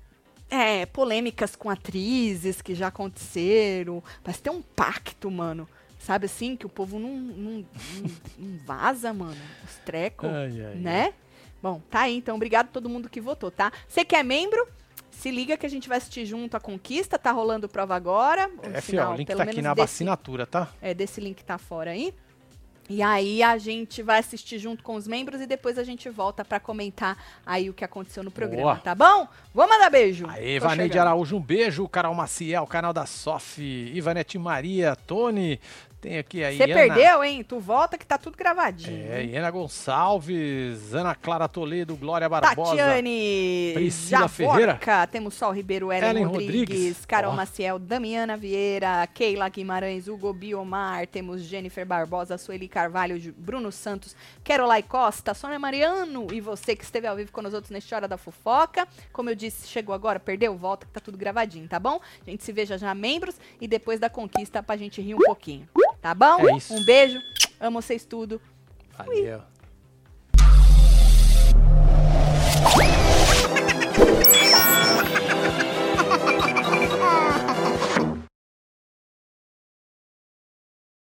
É, polêmicas com atrizes que já aconteceram. Mas tem um pacto, mano. Sabe assim, que o povo não, não, não- não vaza, mano. Os trecos, Ai, ai, né? Bom, tá aí, então. Obrigado a todo mundo que votou, tá? Você que é membro, se liga que a gente vai assistir junto a Conquista. Tá rolando prova agora. É, final, o link pelo tá aqui na desse- vacinatura, tá? é, desse link tá fora aí. E aí a gente vai assistir junto com os membros e depois a gente volta pra comentar aí o que aconteceu no programa, Boa. tá bom? Vamos mandar beijo. Aê, Tô Vaneide chegando. Araújo, um beijo. Carol Maciel, canal da Sof. Ivanete Maria, Tony. Tem aqui aí. Você perdeu, hein? Tu volta que tá tudo gravadinho. É, Iana Gonçalves, Ana Clara Toledo, Glória Barbosa. Tatiane Priscila Javorca, temos Sol Ribeiro, Ellen, Ellen Rodrigues, Rodrigues, Carol ó. Maciel, Damiana Vieira, Keila Guimarães, Hugo Biomar, temos Jennifer Barbosa, Sueli Carvalho, Bruno Santos, Kerolai Costa, Sônia Mariano e você que esteve ao vivo com nós outros neste Hora da Fofoca. Como eu disse, chegou agora, perdeu, volta que tá tudo gravadinho, tá bom? A gente se veja já membros e depois da conquista pra gente rir um pouquinho, tá bom? É isso. Um beijo, amo vocês tudo. Valeu.